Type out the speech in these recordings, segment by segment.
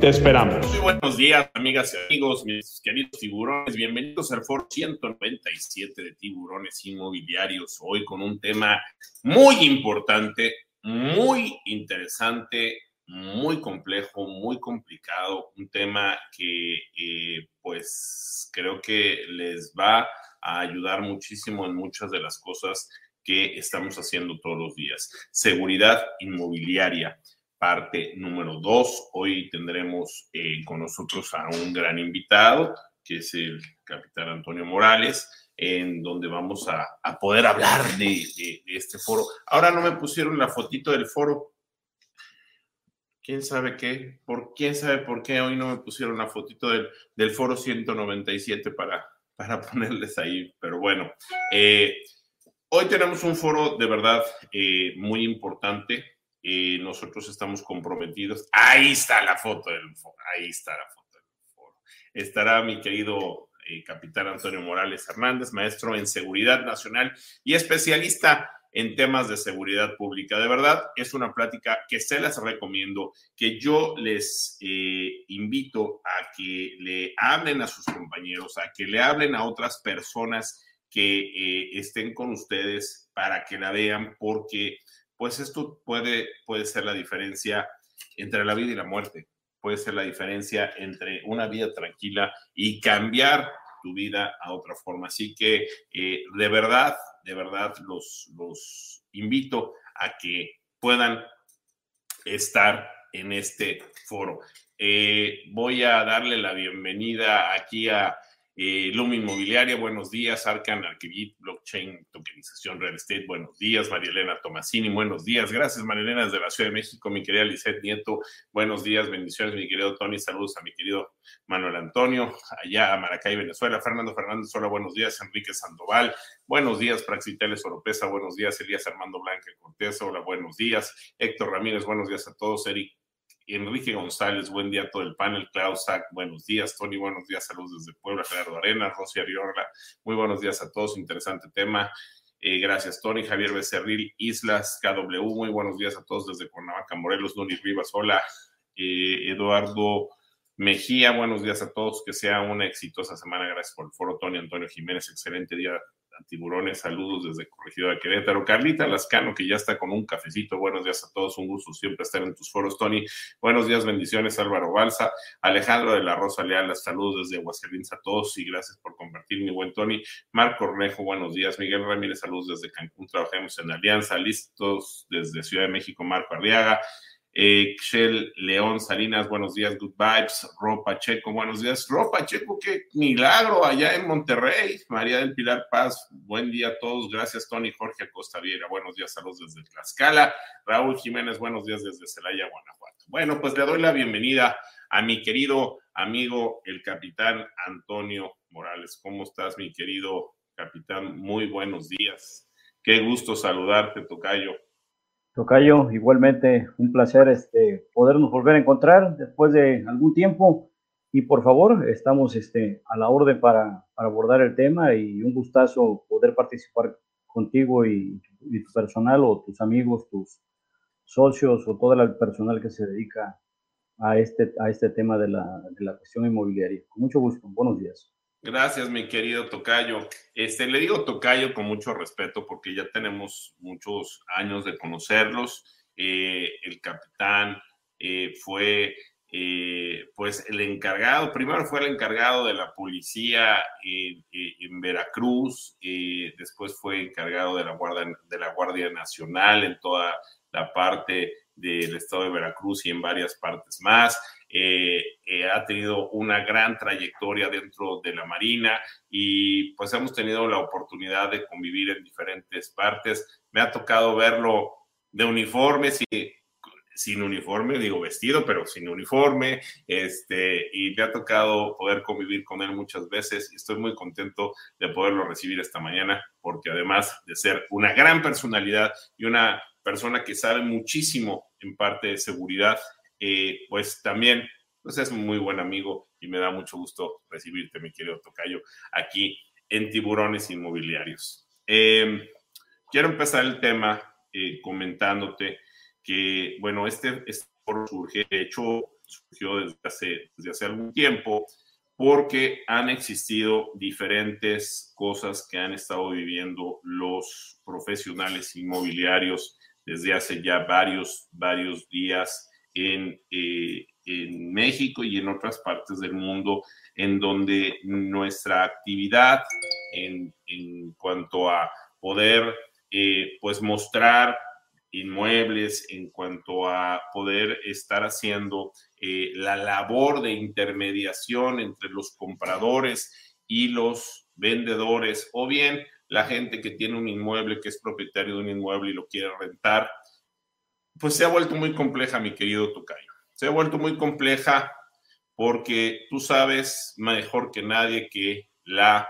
Te esperamos. Muy buenos días, amigas y amigos, mis queridos tiburones. Bienvenidos al foro 197 de tiburones inmobiliarios. Hoy con un tema muy importante, muy interesante, muy complejo, muy complicado. Un tema que, eh, pues, creo que les va a ayudar muchísimo en muchas de las cosas que estamos haciendo todos los días. Seguridad inmobiliaria parte número dos. Hoy tendremos eh, con nosotros a un gran invitado, que es el capitán Antonio Morales, en donde vamos a, poder hablar de, este foro. Ahora no me pusieron la fotito del foro. ¿Quién sabe qué? ¿Por quién sabe por qué hoy no me pusieron la fotito del, del foro 197 para, para ponerles ahí? Pero bueno, eh, hoy tenemos un foro de verdad eh, muy importante y nosotros estamos comprometidos. Ahí está la foto del foro, ahí está la foto del foro. Estará mi querido eh, capitán Antonio Morales Hernández, maestro en seguridad nacional y especialista en temas de seguridad pública. De verdad, es una plática que se las recomiendo, que yo les eh, invito a que le hablen a sus compañeros, a que le hablen a otras personas que eh, estén con ustedes para que la vean, porque pues esto puede, puede ser la diferencia entre la vida y la muerte, puede ser la diferencia entre una vida tranquila y cambiar tu vida a otra forma. Así que eh, de verdad, de verdad los, los invito a que puedan estar en este foro. Eh, voy a darle la bienvenida aquí a eh, Inmobiliaria, buenos días. Arcan Arquivit, Blockchain, Tokenización, Real Estate, buenos días. María Elena Tomasini, buenos días. Gracias, María Elena, desde la Ciudad de México. Mi querida Lizeth Nieto, buenos días, bendiciones. Mi querido Tony, saludos a mi querido Manuel Antonio, allá a Maracay, Venezuela. Fernando Fernández, hola, buenos días. Enrique Sandoval, buenos días. Praxiteles Oropesa, buenos días. Elías Armando Blanca Cortés, hola, buenos días. Héctor Ramírez, buenos días a todos. Eric Enrique González, buen día a todo el panel. Klaus buenos días. Tony, buenos días. Saludos desde Puebla. Gerardo Arena, Rosy Ariorla, muy buenos días a todos. Interesante tema. Eh, gracias, Tony. Javier Becerril, Islas, KW, muy buenos días a todos desde Cuernavaca, Morelos, Nuni Rivas, hola. Eh, Eduardo Mejía, buenos días a todos. Que sea una exitosa semana. Gracias por el foro, Tony. Antonio Jiménez, excelente día tiburones, saludos desde Corregidora Querétaro. Carlita Lascano, que ya está con un cafecito. Buenos días a todos, un gusto siempre estar en tus foros, Tony. Buenos días, bendiciones, Álvaro Balsa. Alejandro de la Rosa Leal, saludos desde Aguascalientes a todos y gracias por compartir, mi buen Tony. Marco Ornejo, buenos días. Miguel Ramírez, saludos desde Cancún, trabajemos en Alianza. Listos desde Ciudad de México, Marco Arriaga. Eh, León Salinas, buenos días, good vibes. Ro Pacheco, buenos días. Ro Pacheco, qué milagro allá en Monterrey. María del Pilar Paz, buen día a todos. Gracias, Tony Jorge Acosta Viera, buenos días, saludos desde Tlaxcala. Raúl Jiménez, buenos días desde Celaya, Guanajuato. Bueno, pues le doy la bienvenida a mi querido amigo, el capitán Antonio Morales. ¿Cómo estás, mi querido capitán? Muy buenos días. Qué gusto saludarte, Tocayo. Tocayo, igualmente un placer este, podernos volver a encontrar después de algún tiempo y por favor, estamos este, a la orden para, abordar el tema y un gustazo poder participar contigo y, tu personal o tus amigos, tus socios o todo el personal que se dedica a este, a este tema de la, de la cuestión inmobiliaria. Con mucho gusto, buenos días. Gracias, mi querido Tocayo. Este, le digo Tocayo con mucho respeto porque ya tenemos muchos años de conocerlos. Eh, el capitán eh, fue eh, pues el encargado, primero fue el encargado de la policía en Veracruz, después fue encargado de la, Guardia, de la Guardia Nacional en toda la parte del estado de Veracruz y en varias partes más. Eh, eh, ha tenido una gran trayectoria dentro de la Marina y pues hemos tenido la oportunidad de convivir en diferentes partes. Me ha tocado verlo de uniformes y sin uniforme, digo vestido, pero sin uniforme, este, y me ha tocado poder convivir con él muchas veces y estoy muy contento de poderlo recibir esta mañana, porque además de ser una gran personalidad y una persona que sabe muchísimo en parte de seguridad, eh, pues también pues es muy buen amigo y me da mucho gusto recibirte, mi querido Tocayo, aquí en Tiburones Inmobiliarios. Em, quiero empezar el tema eh, comentándote que, bueno, este, este surge, de hecho, surgió desde hace, desde hace algún tiempo, porque han existido diferentes cosas que han estado viviendo los profesionales inmobiliarios desde hace ya varios, varios días en, eh, en México y en otras partes del mundo, en donde nuestra actividad en, en cuanto a poder eh, pues mostrar inmuebles, en cuanto a poder estar haciendo eh, la labor de intermediación entre los compradores y los vendedores, o bien la gente que tiene un inmueble, que es propietario de un inmueble y lo quiere rentar, pues se ha vuelto muy compleja, mi querido Tocayo. Se ha vuelto muy compleja porque tú sabes mejor que nadie que la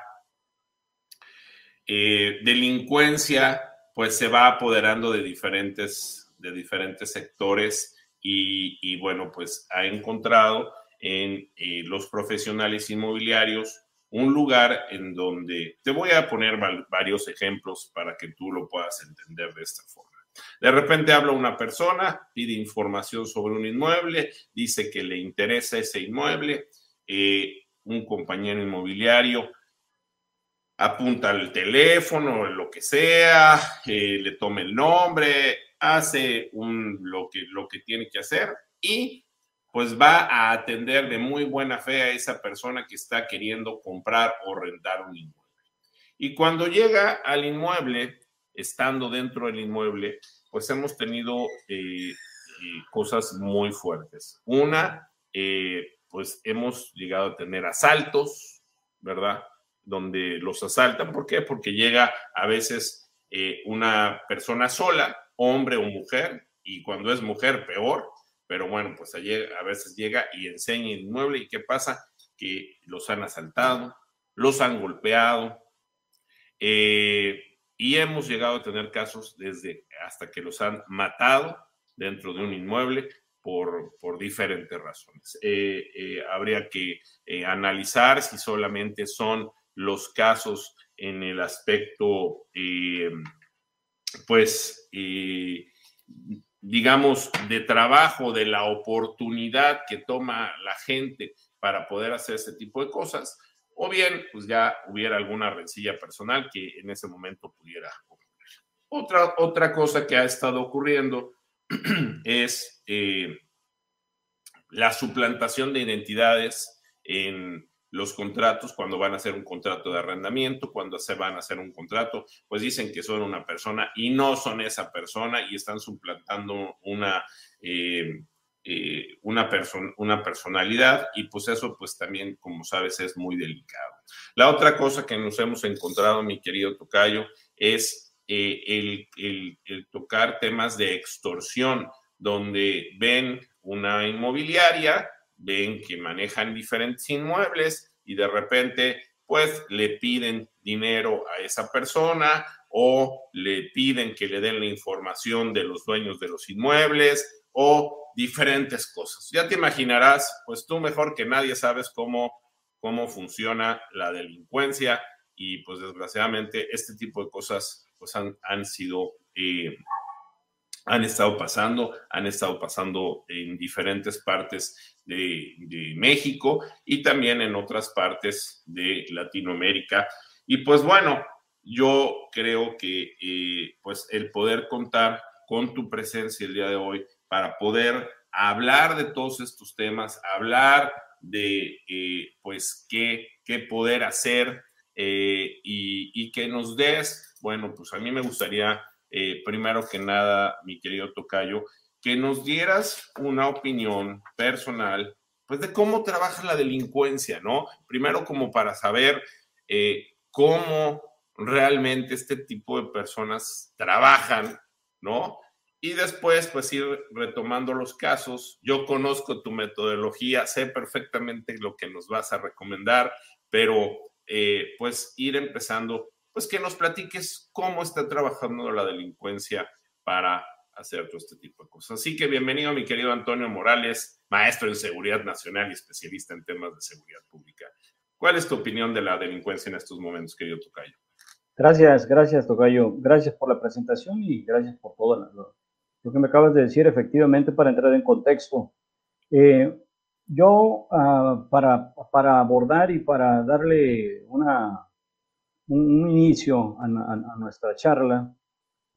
eh, delincuencia pues se va apoderando de diferentes, de diferentes sectores y, bueno, pues ha encontrado en eh, los profesionales inmobiliarios un lugar en donde te voy a poner varios ejemplos para que tú lo puedas entender de esta forma. De repente habla una persona, pide información sobre un inmueble, dice que le interesa ese inmueble, eh, un compañero inmobiliario apunta el teléfono, lo que sea, eh, le toma el nombre, hace lo que tiene que hacer y pues va a atender de muy buena fe a esa persona que está queriendo comprar o rentar un inmueble. Y cuando llega al inmueble, estando dentro del inmueble, pues hemos tenido eh, eh, cosas muy fuertes. Una, pues hemos llegado a tener asaltos, ¿verdad? donde los asaltan. ¿Por qué? Porque llega a veces eh, una persona sola, hombre o mujer, y cuando es mujer, peor. Pero bueno, pues a veces llega y enseña el inmueble. ¿Y qué pasa? Que los han asaltado, los han golpeado. Eh, y hemos llegado a tener casos desde hasta que los han matado dentro de un inmueble por, por diferentes razones. Eh, habría que analizar si solamente son los casos en el aspecto, eh, pues, eh, digamos, de trabajo, de la oportunidad que toma la gente para poder hacer ese tipo de cosas, o bien, pues ya hubiera alguna rencilla personal que en ese momento pudiera ocurrir. Otra, otra cosa que ha estado ocurriendo es eh, la suplantación de identidades en los contratos, cuando van a hacer un contrato de arrendamiento, cuando se van a hacer un contrato, pues dicen que son una persona y no son esa persona y están suplantando una, eh, eh, una, una personalidad y pues eso pues también, como sabes, es muy delicado. La otra cosa que nos hemos encontrado, mi querido Tocayo, es eh, el, el, el tocar temas de extorsión, donde ven una inmobiliaria, ven que manejan diferentes inmuebles y de repente pues le piden dinero a esa persona o le piden que le den la información de los dueños de los inmuebles o diferentes cosas. Ya te imaginarás, pues tú mejor que nadie sabes cómo, cómo funciona la delincuencia y pues desgraciadamente este tipo de cosas pues han, han sido eh, han estado pasando, han estado pasando en diferentes partes de, México y también en otras partes de Latinoamérica. Y pues bueno, yo creo que eh, pues el poder contar con tu presencia el día de hoy para poder hablar de todos estos temas, hablar de eh, pues qué, qué poder hacer eh, y, y que nos des, bueno, pues a mí me gustaría eh, primero que nada, mi querido Tocayo, que nos dieras una opinión personal, pues de cómo trabaja la delincuencia, ¿no? Primero como para saber cómo realmente este tipo de personas trabajan, ¿no? Y después pues ir retomando los casos. Yo conozco tu metodología, sé perfectamente lo que nos vas a recomendar, pero eh, pues ir empezando, pues que nos platiques cómo está trabajando la delincuencia para hacer todo este tipo de cosas. Así que bienvenido mi querido Antonio Morales, maestro en seguridad nacional y especialista en temas de seguridad pública. ¿Cuál es tu opinión de la delincuencia en estos momentos, querido Tocayo? Gracias, gracias, Tocayo. Gracias por la presentación y gracias por todo lo que me acabas de decir, efectivamente, para entrar en contexto. Eh, yo, ah, para, para, abordar y para darle una, un, inicio a, nuestra charla,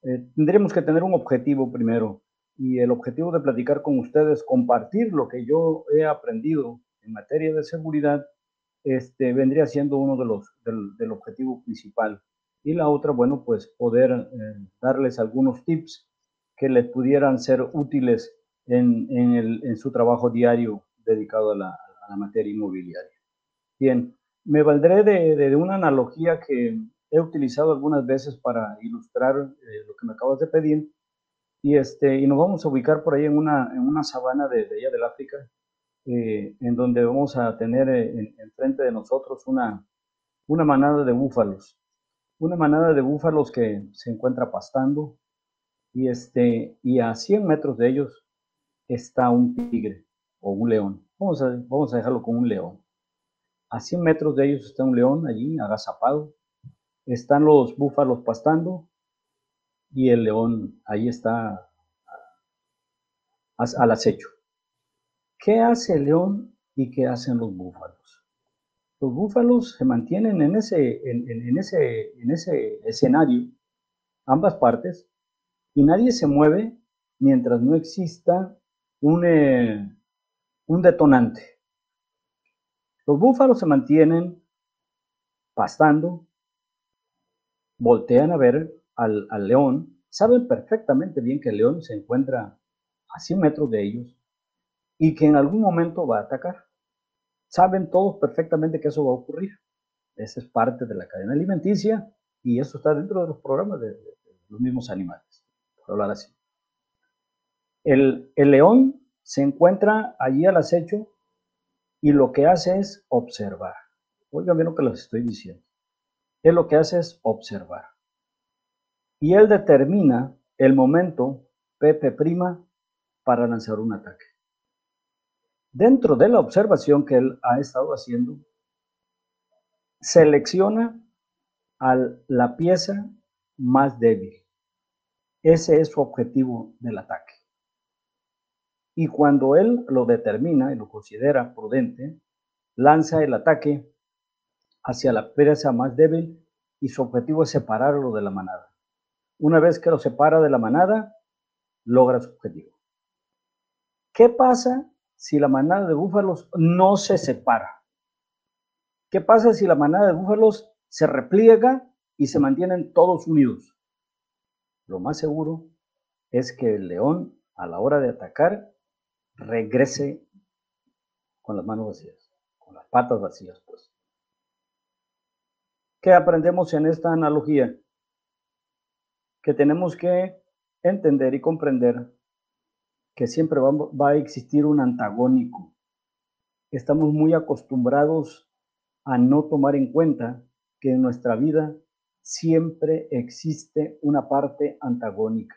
eh, tendríamos que tener un objetivo primero. Y el objetivo de platicar con ustedes, compartir lo que yo he aprendido en materia de seguridad este, vendría siendo uno de los del, objetivo principal. Y la otra, bueno, pues poder eh, darles algunos tips que les pudieran ser útiles en, en, el, en su trabajo diario dedicado a la, a la, materia inmobiliaria. Bien, me valdré de, de, una analogía que he utilizado algunas veces para ilustrar eh, lo que me acabas de pedir. Y, este, y nos vamos a ubicar por ahí en una, en una sabana de, de allá del África, eh, en donde vamos a tener eh, enfrente de nosotros una, una manada de búfalos. Una manada de búfalos que se encuentra pastando y, este, y a 100 metros de ellos está un tigre o un león. Vamos a, vamos a dejarlo con un león. A 100 metros de ellos está un león allí agazapado. Están los búfalos pastando y el león ahí está al acecho. ¿Qué hace el león y qué hacen los búfalos? Los búfalos se mantienen en ese, en, ese, en ese escenario, ambas partes, y nadie se mueve mientras no exista un, eh, un detonante. Los búfalos se mantienen pastando, voltean a ver al, al, león, saben perfectamente bien que el león se encuentra a 100 metros de ellos, y que en algún momento va a atacar. Saben todos perfectamente que eso va a ocurrir. Esa es parte de la cadena alimenticia y eso está dentro de los programas de, los mismos animales, hablar así. El, el león se encuentra allí al acecho y lo que hace es observar. Oigan bien lo que les estoy diciendo. Él lo que hace es observar. Y él determina el momento Pepe prima para lanzar un ataque. Dentro de la observación que él ha estado haciendo, selecciona a la pieza más débil. Ese es su objetivo del ataque. Y cuando él lo determina y lo considera prudente, lanza el ataque hacia la pieza más débil y su objetivo es separarlo de la manada. Una vez que lo separa de la manada, logra su objetivo. ¿Qué pasa si la manada de búfalos no se separa? ¿Qué pasa si la manada de búfalos se repliega y se mantienen todos unidos? Lo más seguro es que el león, a la hora de atacar, regrese con las manos vacías, con las patas vacías, pues. ¿Qué aprendemos en esta analogía? Que tenemos que entender y comprender que siempre va, a existir un antagónico. Estamos muy acostumbrados a no tomar en cuenta que en nuestra vida siempre existe una parte antagónica.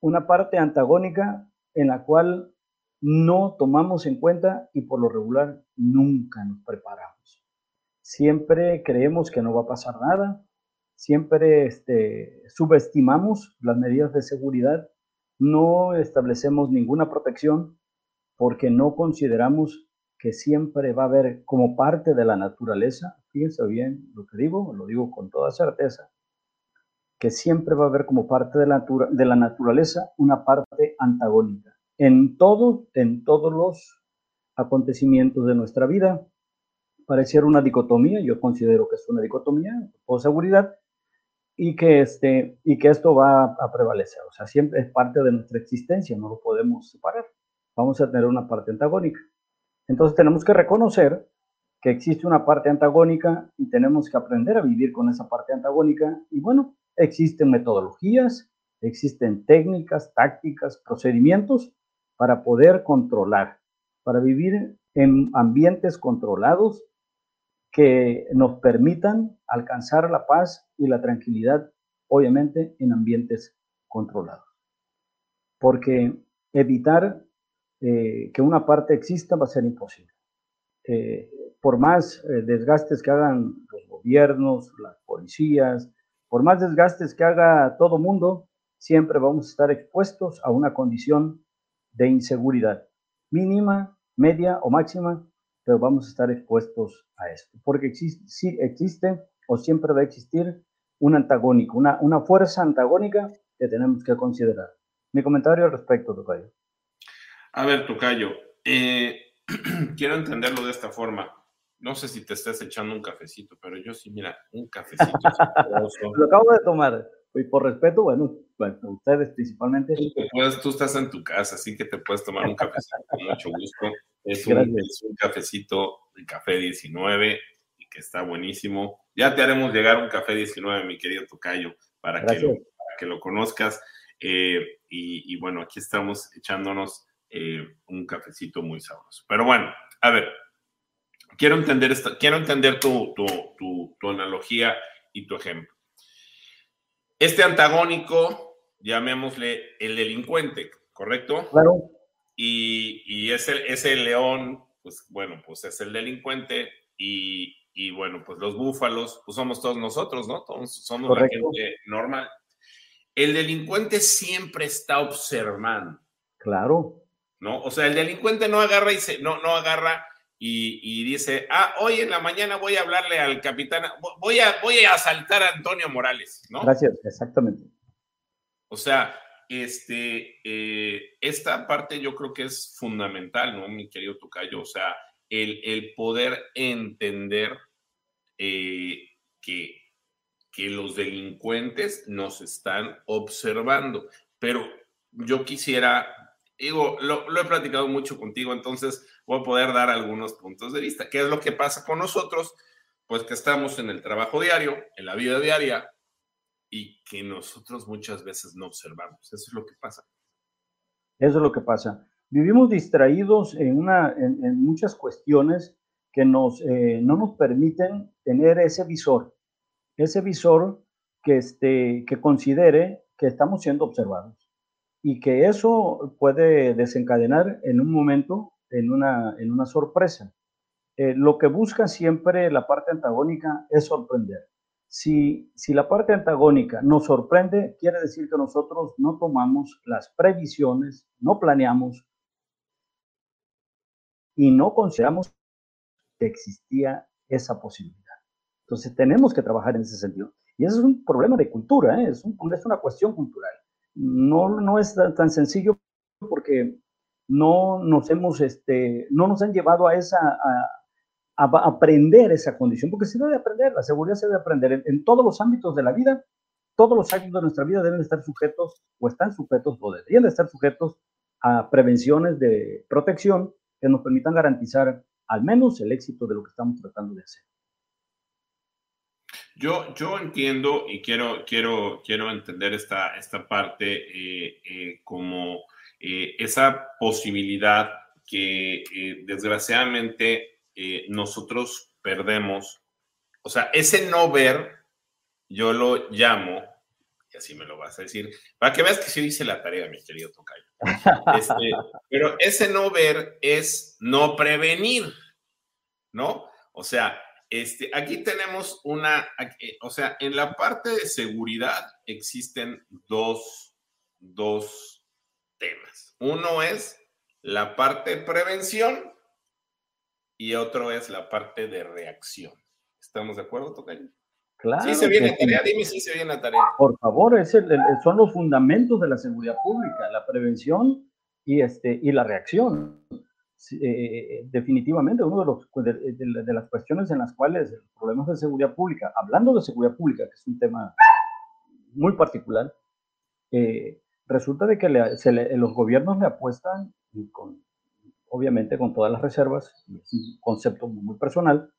Una parte antagónica en la cual no tomamos en cuenta y por lo regular nunca nos preparamos. Siempre creemos que no va a pasar nada, siempre este, subestimamos las medidas de seguridad no establecemos ninguna protección porque no consideramos que siempre va a haber como parte de la naturaleza, fíjense bien lo que digo, lo digo con toda certeza, que siempre va a haber como parte de la, de la naturaleza una parte antagónica. En todo, en todos los acontecimientos de nuestra vida, pareciera una dicotomía, yo considero que es una dicotomía, por seguridad, y que, este, y que esto va a prevalecer. O sea, siempre es parte de nuestra existencia, no lo podemos separar. Vamos a tener una parte antagónica. Entonces tenemos que reconocer que existe una parte antagónica y tenemos que aprender a vivir con esa parte antagónica. Y bueno, existen metodologías, existen técnicas, tácticas, procedimientos para poder controlar, para vivir en ambientes controlados que nos permitan alcanzar la paz y la tranquilidad, obviamente en ambientes controlados. Porque evitar eh, que una parte exista va a ser imposible. Eh, por más eh, desgastes que hagan los gobiernos, las policías, por más desgastes que haga todo mundo, siempre vamos a estar expuestos a una condición de inseguridad mínima, media o máxima, pero vamos a estar expuestos a esto, porque existe, sí existe o siempre va a existir un antagónico, una, una fuerza antagónica que tenemos que considerar. Mi comentario al respecto, Tocayo. A ver, Tocayo, eh, quiero entenderlo de esta forma. No sé si te estás echando un cafecito, pero yo sí, mira, un cafecito. Lo acabo de tomar. Y por respeto, bueno, bueno ustedes principalmente. tú estás en tu casa, así que te puedes tomar un cafecito con mucho gusto. Es un, es un, cafecito de café 19 y que está buenísimo. Ya te haremos llegar un café 19, mi querido Tocayo, para, que lo, para que lo, conozcas. Eh, y, y, bueno, aquí estamos echándonos eh, un cafecito muy sabroso. Pero bueno, a ver, quiero entender, esta, quiero entender tu, tu, tu, analogía y tu ejemplo. Este antagónico, llamémosle el delincuente, ¿correcto? Claro. Y, y ese, ese león, pues bueno, pues es el delincuente y, y, bueno, pues los búfalos, pues somos todos nosotros, ¿no? Todos somos la gente normal. El delincuente siempre está observando. Claro. ¿No? O sea, el delincuente no agarra y se, no, no agarra y, dice, ah, hoy en la mañana voy a hablarle al capitán, voy a, voy a asaltar a Antonio Morales, ¿no? Gracias, exactamente. O sea, este, eh, esta parte yo creo que es fundamental, ¿no, mi querido Tocayo? O sea, el, el poder entender eh, que, que los delincuentes nos están observando, pero yo quisiera digo, lo, he platicado mucho contigo, entonces poder dar algunos puntos de vista. ¿Qué es lo que pasa con nosotros? Pues que estamos en el trabajo diario, en la vida diaria, y que nosotros muchas veces no observamos. Eso es lo que pasa. Eso es lo que pasa. Vivimos distraídos en, una, en, muchas cuestiones que nos, eh, no nos permiten tener ese visor, ese visor que, este, que considere que estamos siendo observados y que eso puede desencadenar en un momento, en una, en una sorpresa. Eh, lo que busca siempre la parte antagónica es sorprender. Si, si la parte antagónica nos sorprende, quiere decir que nosotros no tomamos las previsiones, no planeamos y no consideramos que existía esa posibilidad. Entonces tenemos que trabajar en ese sentido. Y eso es un problema de cultura, ¿eh? es, un, es una cuestión cultural no, no es tan sencillo porque no nos hemos, este, no nos han llevado a esa, a, aprender esa condición, porque se debe aprender, la seguridad se debe aprender en, todos los ámbitos de la vida, todos los ámbitos de nuestra vida deben estar sujetos, o están sujetos, o deberían de estar sujetos a prevenciones de protección que nos permitan garantizar al menos el éxito de lo que estamos tratando de hacer. Yo, yo entiendo y quiero, quiero, quiero entender esta, esta parte eh, eh, como eh, esa posibilidad que desgraciadamente nosotros perdemos. O sea, ese no ver, yo lo llamo, y así me lo vas a decir, para que veas que sí dice la tarea, mi querido Tocayo. Este, pero ese no ver es no prevenir, ¿no? O sea, este, aquí tenemos una, o sea, en la parte de seguridad existen dos, dos temas. Uno es la parte de prevención y otro es la parte de reacción. ¿Estamos de acuerdo, Tocayo? Claro. Sí se viene tarea, dime si se viene tarea. Por favor, es son los fundamentos de la seguridad pública, la prevención y, este, y la reacción. Eh, definitivamente uno de, los, de, las cuestiones en las cuales los problemas de seguridad pública, hablando de seguridad pública, que es un tema muy particular, eh, resulta de que los gobiernos le apuestan, obviamente con todas las reservas, es un concepto muy personal,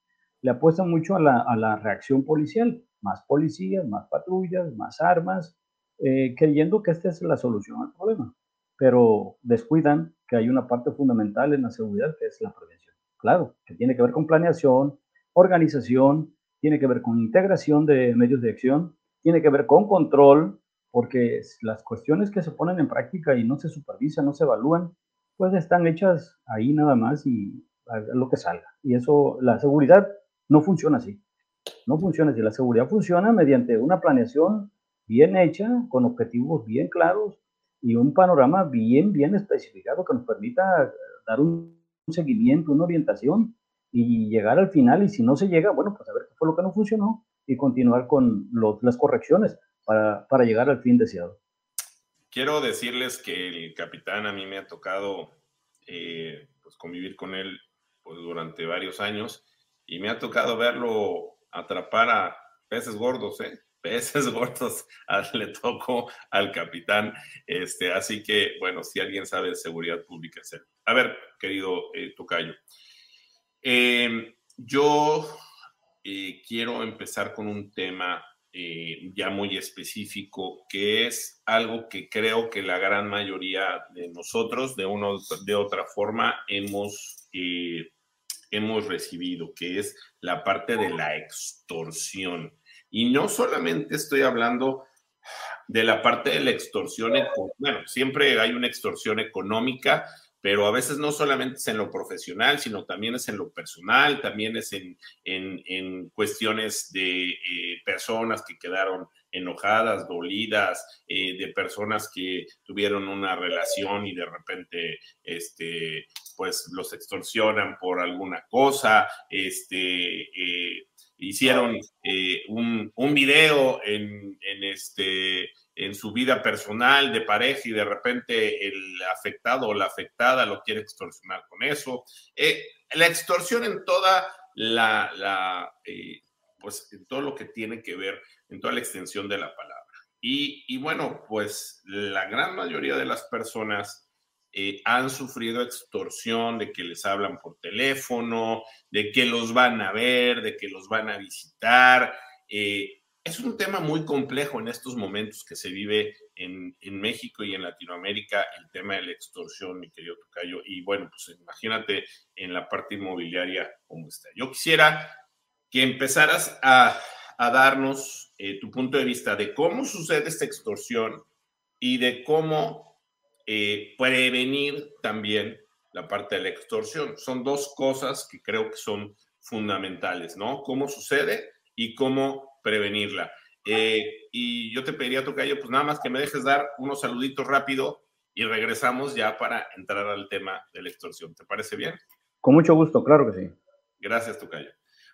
le apuestan mucho a la, a la reacción policial, más policías, más patrullas, más armas, eh, creyendo que esta es la solución al problema, pero descuidan que hay una parte fundamental en la seguridad que es la prevención. Claro, que tiene que ver con planeación, organización, tiene que ver con integración de medios de acción, tiene que ver con control, porque las cuestiones que se ponen en práctica y no se supervisan, no se evalúan, pues están hechas ahí nada más y lo que salga. Y eso, la seguridad no funciona así. No funciona así. La seguridad funciona mediante una planeación bien hecha, con objetivos bien claros y un panorama bien, bien especificado que nos permita dar un, seguimiento, una orientación y llegar al final. Y si no se llega, bueno, pues a ver qué fue lo que no funcionó y continuar con las correcciones para, para llegar al fin deseado. Quiero decirles que el capitán a mí me ha tocado eh, pues convivir con él pues, durante varios años y me ha tocado verlo atrapar a peces gordos, ¿eh? Peces gordos le tocó al capitán. Este, así que, bueno, si alguien sabe de seguridad pública, es A ver, querido eh, Tocayo, em, yo eh, quiero empezar con un tema eh, ya muy específico, que es algo que creo que la gran mayoría de nosotros, de una de otra forma, hemos, eh, hemos recibido, que es la parte de la extorsión. Y no solamente estoy hablando de la parte de la extorsión, bueno, siempre hay una extorsión económica, pero a veces no solamente es en lo profesional, sino también es en lo personal, también es en, en, cuestiones de eh, personas que quedaron enojadas, dolidas, eh, de personas que tuvieron una relación y de repente, este, pues los extorsionan por alguna cosa, este, eh, hicieron un, un, video en, en este en su vida personal de pareja y de repente el afectado o la afectada lo quiere extorsionar con eso. Eh, la extorsión en toda la, eh, pues en todo lo que tiene que ver, en toda la extensión de la palabra. Y, bueno, pues la gran mayoría de las personas eh, han sufrido extorsión de que les hablan por teléfono, de que los van a ver, de que los van a visitar. Es un tema muy complejo en estos momentos que se vive en, México y en Latinoamérica, el tema de la extorsión, mi querido Tocayo. Y bueno, pues imagínate en la parte inmobiliaria cómo está. Yo quisiera que empezaras a, darnos eh, tu punto de vista de cómo sucede esta extorsión y de cómo eh, prevenir también la parte de la extorsión. Son dos cosas que creo que son fundamentales, ¿no? Cómo sucede y cómo prevenirla. Eh, y yo te pediría, Tocayo, pues nada más que me dejes dar unos saluditos rápido y regresamos ya para entrar al tema de la extorsión. ¿Te parece bien? Con mucho gusto, claro que sí. Gracias, Tocayo.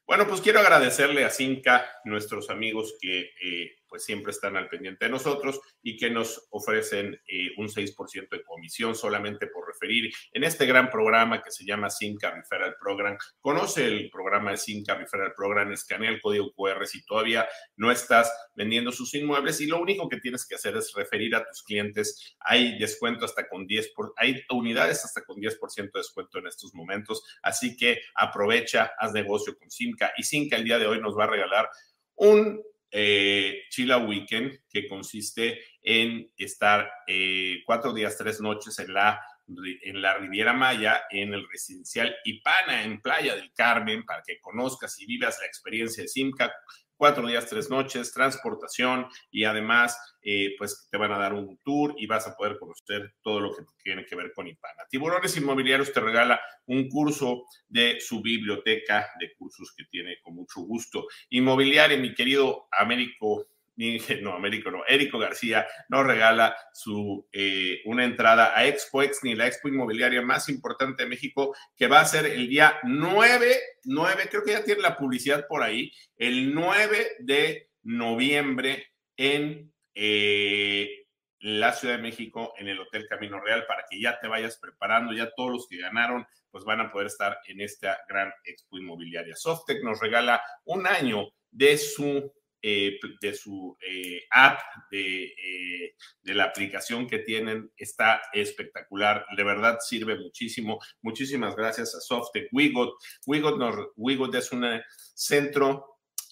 Bueno, pues quiero agradecerle a Cinca, nuestros amigos que eh, pues siempre están al pendiente de nosotros y que nos ofrecen eh, un 6% de comisión solamente por referir en este gran programa que se llama Cinca Referral Program. Conoce el programa de Cinca Referral Program, escanea el código QR si todavía no estás vendiendo sus inmuebles y lo único que tienes que hacer es referir a tus clientes. Hay descuento hasta con 10%, por, hay unidades hasta con 10% de descuento en estos momentos, así que aprovecha, haz negocio con Cinca y Cinca el día de hoy nos va a regalar un eh, Chila Weekend, que consiste en estar eh, cuatro días, tres noches en la, en la Riviera Maya, en el residencial Ipana, en Playa del Carmen, para que conozcas y vivas la experiencia de Simca cuatro días, tres noches, transportación y además, eh, pues te van a dar un tour y vas a poder conocer todo lo que tiene que ver con Ipana. Tiburones Inmobiliarios te regala un curso de su biblioteca de cursos que tiene con mucho gusto. Inmobiliaria, mi querido Américo no, Américo no, Érico García nos regala su, eh, una entrada a Expo ni la expo inmobiliaria más importante de México, que va a ser el día 9, 9, creo que ya tiene la publicidad por ahí, el 9 de noviembre en eh, la Ciudad de México, en el Hotel Camino Real, para que ya te vayas preparando, ya todos los que ganaron, pues van a poder estar en esta gran expo inmobiliaria. Softec nos regala un año de su eh, de su eh, app, eh, de, la aplicación que tienen, está espectacular. De verdad sirve muchísimo. Muchísimas gracias a Softec Wigot. Wigot, Wigot es un centro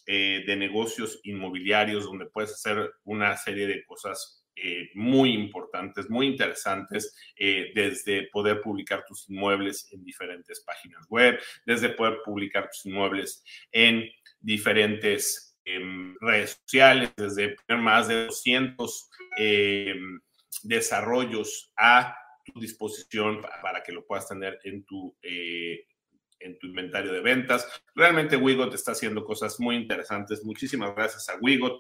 de negocios inmobiliarios donde puedes hacer una serie de cosas muy importantes, muy interesantes, desde poder publicar tus inmuebles en diferentes páginas web, desde poder publicar tus inmuebles en diferentes redes sociales, desde más de 200 em, desarrollos a tu disposición para, que lo puedas tener en tu eh, en tu inventario de ventas. Realmente Wigot está haciendo cosas muy interesantes. Muchísimas gracias a Wigot.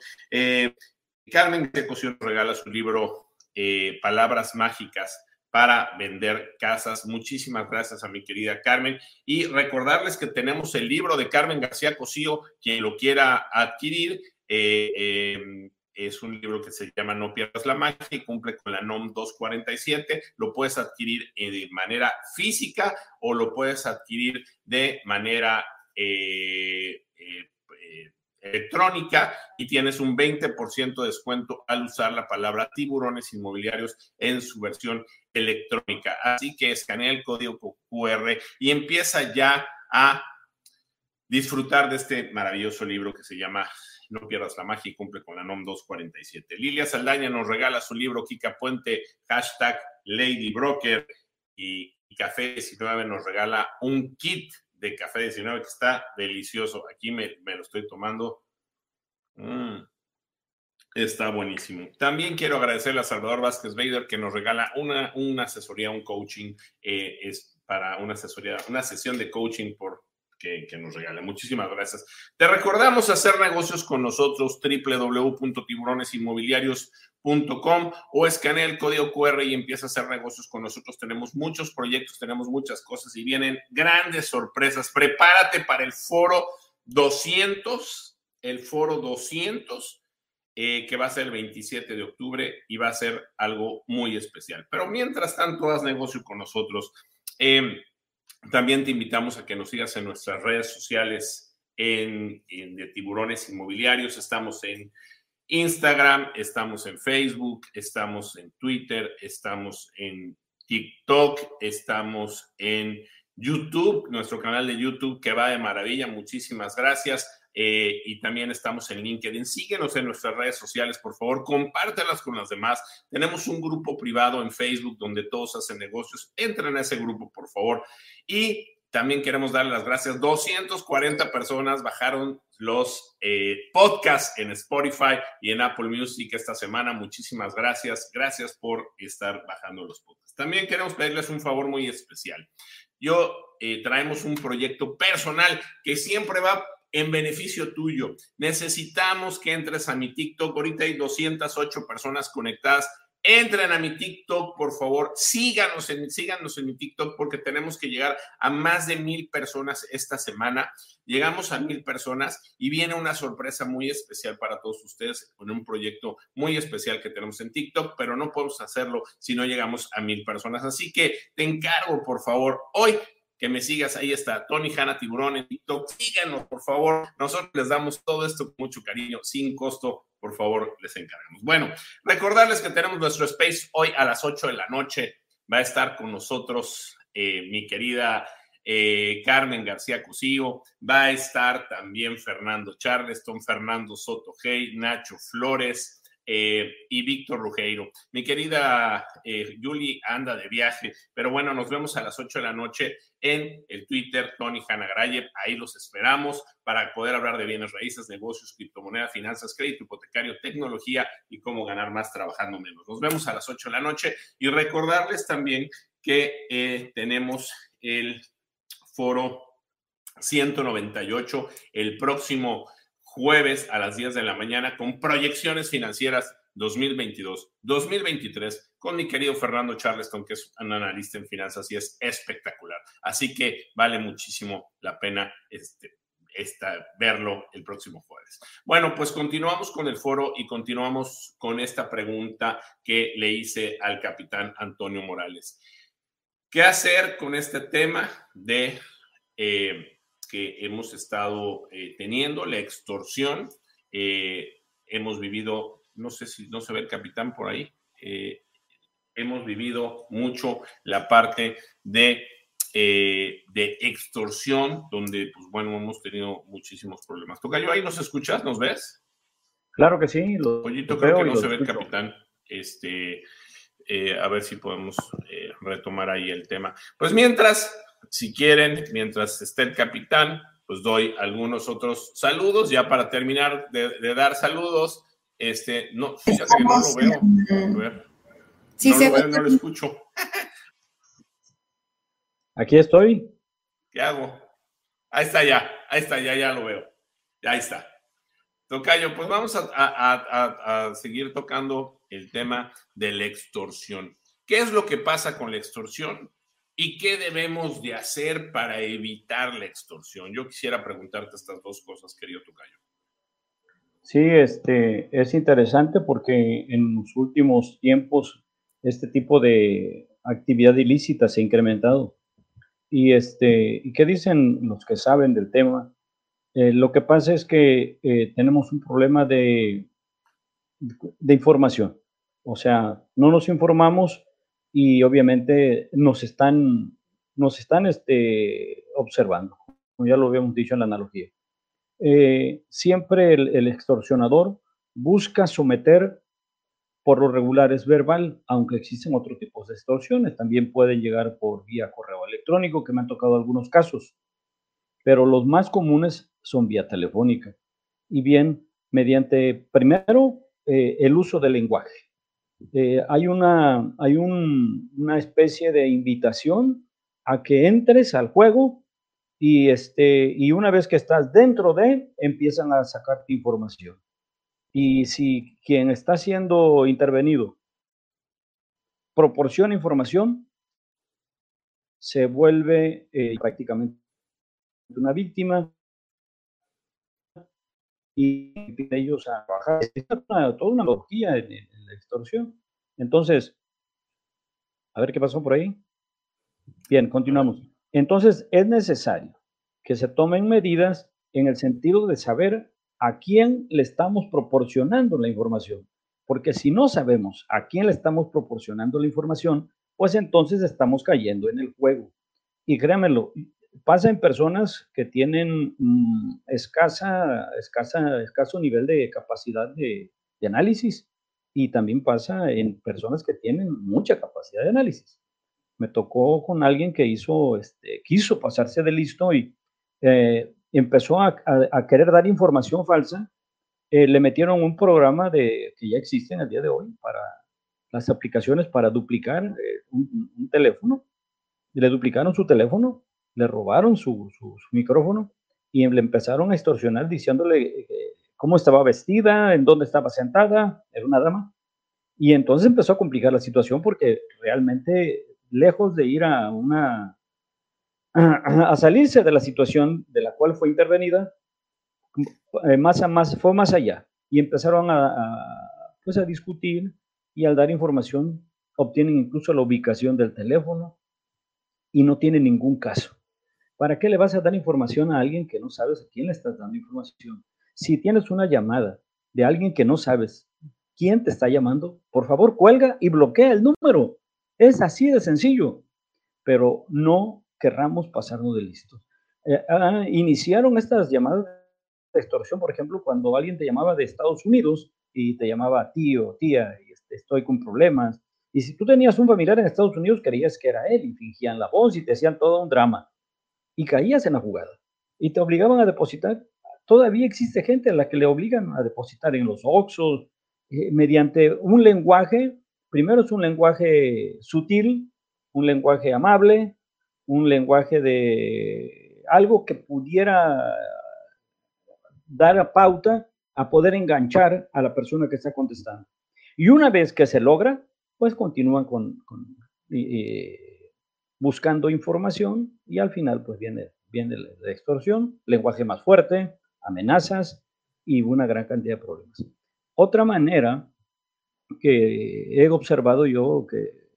Carmen Tecocio nos regala su libro eh, Palabras Mágicas para vender casas. Muchísimas gracias a mi querida Carmen. Y recordarles que tenemos el libro de Carmen García Cosío, quien lo quiera adquirir. Eh, em, es un libro que se llama No pierdas la magia y cumple con la NOM 247. Lo puedes adquirir eh, de manera física o lo puedes adquirir de manera electrónica y tienes un 20% de descuento al usar la palabra tiburones inmobiliarios en su versión electrónica. Así que escanea el código QR y empieza ya a disfrutar de este maravilloso libro que se llama No pierdas la magia y cumple con la NOM 247. Lilia Saldaña nos regala su libro Kika Puente, hashtag Lady Broker y, Café 19 nos regala un kit de café 19 que está delicioso. Aquí me, lo estoy tomando. Mm, está buenísimo. También quiero agradecerle a Salvador Vázquez Bader que nos regala una, una asesoría, un coaching, eh, es para una asesoría, una sesión de coaching por que, nos regala. Muchísimas gracias. Te recordamos hacer negocios con nosotros, www.tiburonesinmobiliarios.com o escanea el código QR y empieza a hacer negocios con nosotros. Tenemos muchos proyectos, tenemos muchas cosas y vienen grandes sorpresas. Prepárate para el foro 200, el foro 200. Eh, que va a ser el 27 de octubre y va a ser algo muy especial. Pero mientras tanto, haz negocio con nosotros. Eh, también te invitamos a que nos sigas en nuestras redes sociales en, de tiburones inmobiliarios. Estamos en Instagram, estamos en Facebook, estamos en Twitter, estamos en TikTok, estamos en YouTube, nuestro canal de YouTube que va de maravilla. Muchísimas gracias. Eh, y también estamos en LinkedIn. Síguenos en nuestras redes sociales, por favor, compártelas con las demás. Tenemos un grupo privado en Facebook donde todos hacen negocios. Entren a ese grupo, por favor. Y también queremos dar las gracias. 240 personas bajaron los eh, podcasts en Spotify y en Apple Music esta semana. Muchísimas gracias. Gracias por estar bajando los podcasts. También queremos pedirles un favor muy especial. Yo eh, traemos un proyecto personal que siempre va en beneficio tuyo. Necesitamos que entres a mi TikTok. Ahorita hay 208 personas conectadas. Entren a mi TikTok, por favor. Síganos en, síganos en mi TikTok porque tenemos que llegar a más de mil personas esta semana. Llegamos a mil personas y viene una sorpresa muy especial para todos ustedes con un proyecto muy especial que tenemos en TikTok, pero no podemos hacerlo si no llegamos a mil personas. Así que te encargo, por favor, hoy que me sigas. Ahí está Tony Hanna Tiburón en TikTok. Síganos, por favor. Nosotros les damos todo esto con mucho cariño, sin costo. Por favor, les encargamos. Bueno, recordarles que tenemos nuestro space hoy a las 8 de la noche. Va a estar con nosotros eh, mi querida eh, Carmen García Cosío. Va a estar también Fernando Charleston, Fernando Soto Hey, Nacho Flores. Eh, y Víctor Rugeiro. Mi querida eh, Julie anda de viaje, pero bueno, nos vemos a las 8 de la noche en el Twitter Tony Grayev. Ahí los esperamos para poder hablar de bienes raíces, negocios, criptomonedas, finanzas, crédito hipotecario, tecnología y cómo ganar más trabajando menos. Nos vemos a las 8 de la noche y recordarles también que eh, tenemos el foro 198 el próximo jueves a las 10 de la mañana con proyecciones financieras 2022, 2023 con mi querido Fernando Charleston, que es un analista en finanzas y es espectacular. Así que vale muchísimo la pena este, esta, verlo el próximo jueves. Bueno, pues continuamos con el foro y continuamos con esta pregunta que le hice al capitán Antonio Morales. ¿Qué hacer con este tema de... Eh, que hemos estado eh, teniendo, la extorsión. Eh, hemos vivido, no sé si no se ve el capitán por ahí, eh, hemos vivido mucho la parte de de extorsión, donde, pues bueno, hemos tenido muchísimos problemas. Tocayo, ahí nos escuchas, ¿nos ves? Claro que sí. Lo, Pollito, creo que no se ve el capitán. Este, a ver si podemos retomar ahí el tema. Pues mientras, si quieren, mientras esté el capitán, pues doy algunos otros saludos, ya para terminar de, dar saludos. Este, no, fíjate que no lo veo. A ver. Sí, no lo veo, no lo escucho. Aquí estoy. ¿Qué hago? Ahí está ya, ahí está ya, ya lo veo. Ya ahí está. Tocayo, pues vamos a, seguir tocando el tema de la extorsión. ¿Qué es lo que pasa con la extorsión? ¿Y qué debemos de hacer para evitar la extorsión? Yo quisiera preguntarte estas dos cosas, querido Tocayo. Sí, este, es interesante porque en los últimos tiempos este tipo de actividad ilícita se ha incrementado. Y, este, ¿y qué dicen los que saben del tema? Eh, lo que pasa es que eh, tenemos un problema de, de información. O sea, no nos informamos y obviamente nos están, nos están este, observando, como ya lo habíamos dicho en la analogía. Eh, siempre el, extorsionador busca someter, por lo regular es verbal, aunque existen otros tipos de extorsiones, también pueden llegar por vía correo electrónico, que me han tocado algunos casos, pero los más comunes son vía telefónica. Y bien, mediante, primero, eh, el uso del lenguaje. Eh, hay una, hay una especie de invitación a que entres al juego y, este, y una vez que estás dentro de, empiezan a sacarte información. Y si quien está siendo intervenido proporciona información, se vuelve eh, prácticamente una víctima y ellos a bajar. Es toda una logía en, la extorsión. Entonces, a ver qué pasó por ahí. Bien, continuamos. Entonces, es necesario que se tomen medidas en el sentido de saber a quién le estamos proporcionando la información. Porque si no sabemos a quién le estamos proporcionando la información, pues entonces estamos cayendo en el juego. Y créanmelo, pasa en personas que tienen mm, escasa, escasa, escaso nivel de capacidad de, análisis y también pasa en personas que tienen mucha capacidad de análisis. Me tocó con alguien que hizo, este, quiso pasarse de listo y eh, empezó a, querer dar información falsa. Eh, le metieron un programa de, que ya existe en el día de hoy para las aplicaciones para duplicar eh, un, un teléfono. Le duplicaron su teléfono le robaron su, micrófono y le empezaron a extorsionar diciéndole eh, cómo estaba vestida, en dónde estaba sentada, era una dama. Y entonces empezó a complicar la situación porque realmente, lejos de ir a una a, salirse de la situación de la cual fue intervenida, eh, más a más, fue más allá. Y empezaron a, pues a discutir y al dar información obtienen incluso la ubicación del teléfono y no tienen ningún caso. ¿Para qué le vas a dar información a alguien que no sabes a quién le estás dando información? Si tienes una llamada de alguien que no sabes quién te está llamando, por favor cuelga y bloquea el número. Es así de sencillo, pero no querramos pasarnos de listos. Eh, ah, iniciaron estas llamadas de extorsión, por ejemplo, cuando alguien te llamaba de Estados Unidos y te llamaba tío, tía, y este, estoy con problemas. Y si tú tenías un familiar en Estados Unidos, creías que era él y fingían la voz y te hacían todo un drama y caías en la jugada y te obligaban a depositar. Todavía existe gente a la que le obligan a depositar en los Oxos eh, mediante un lenguaje, primero es un lenguaje sutil, un lenguaje amable, un lenguaje de algo que pudiera dar a pauta a poder enganchar a la persona que está contestando. Y una vez que se logra, pues continúan con, eh, buscando información y al final pues viene, viene la extorsión, lenguaje más fuerte, amenazas y una gran cantidad de problemas. Otra manera que he observado yo que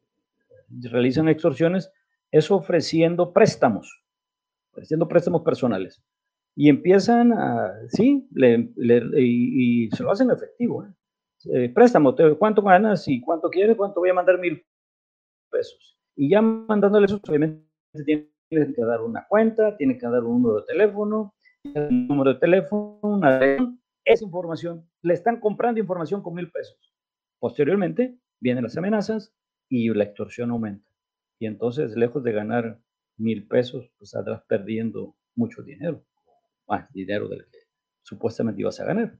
realizan extorsiones es ofreciendo préstamos, ofreciendo préstamos personales. Y empiezan a, sí, y, se lo hacen efectivo. ¿eh? Eh, préstamo, ¿cuánto ganas y cuánto quieres? ¿Cuánto voy a mandar mil pesos? Y ya mandándole eso, obviamente tienen que dar una cuenta, tienen que dar un número de teléfono, un número de teléfono, una esa información, le están comprando información con mil pesos. Posteriormente vienen las amenazas y la extorsión aumenta. Y entonces, lejos de ganar mil pesos, pues saldrás perdiendo mucho dinero, más dinero del que supuestamente ibas a ganar.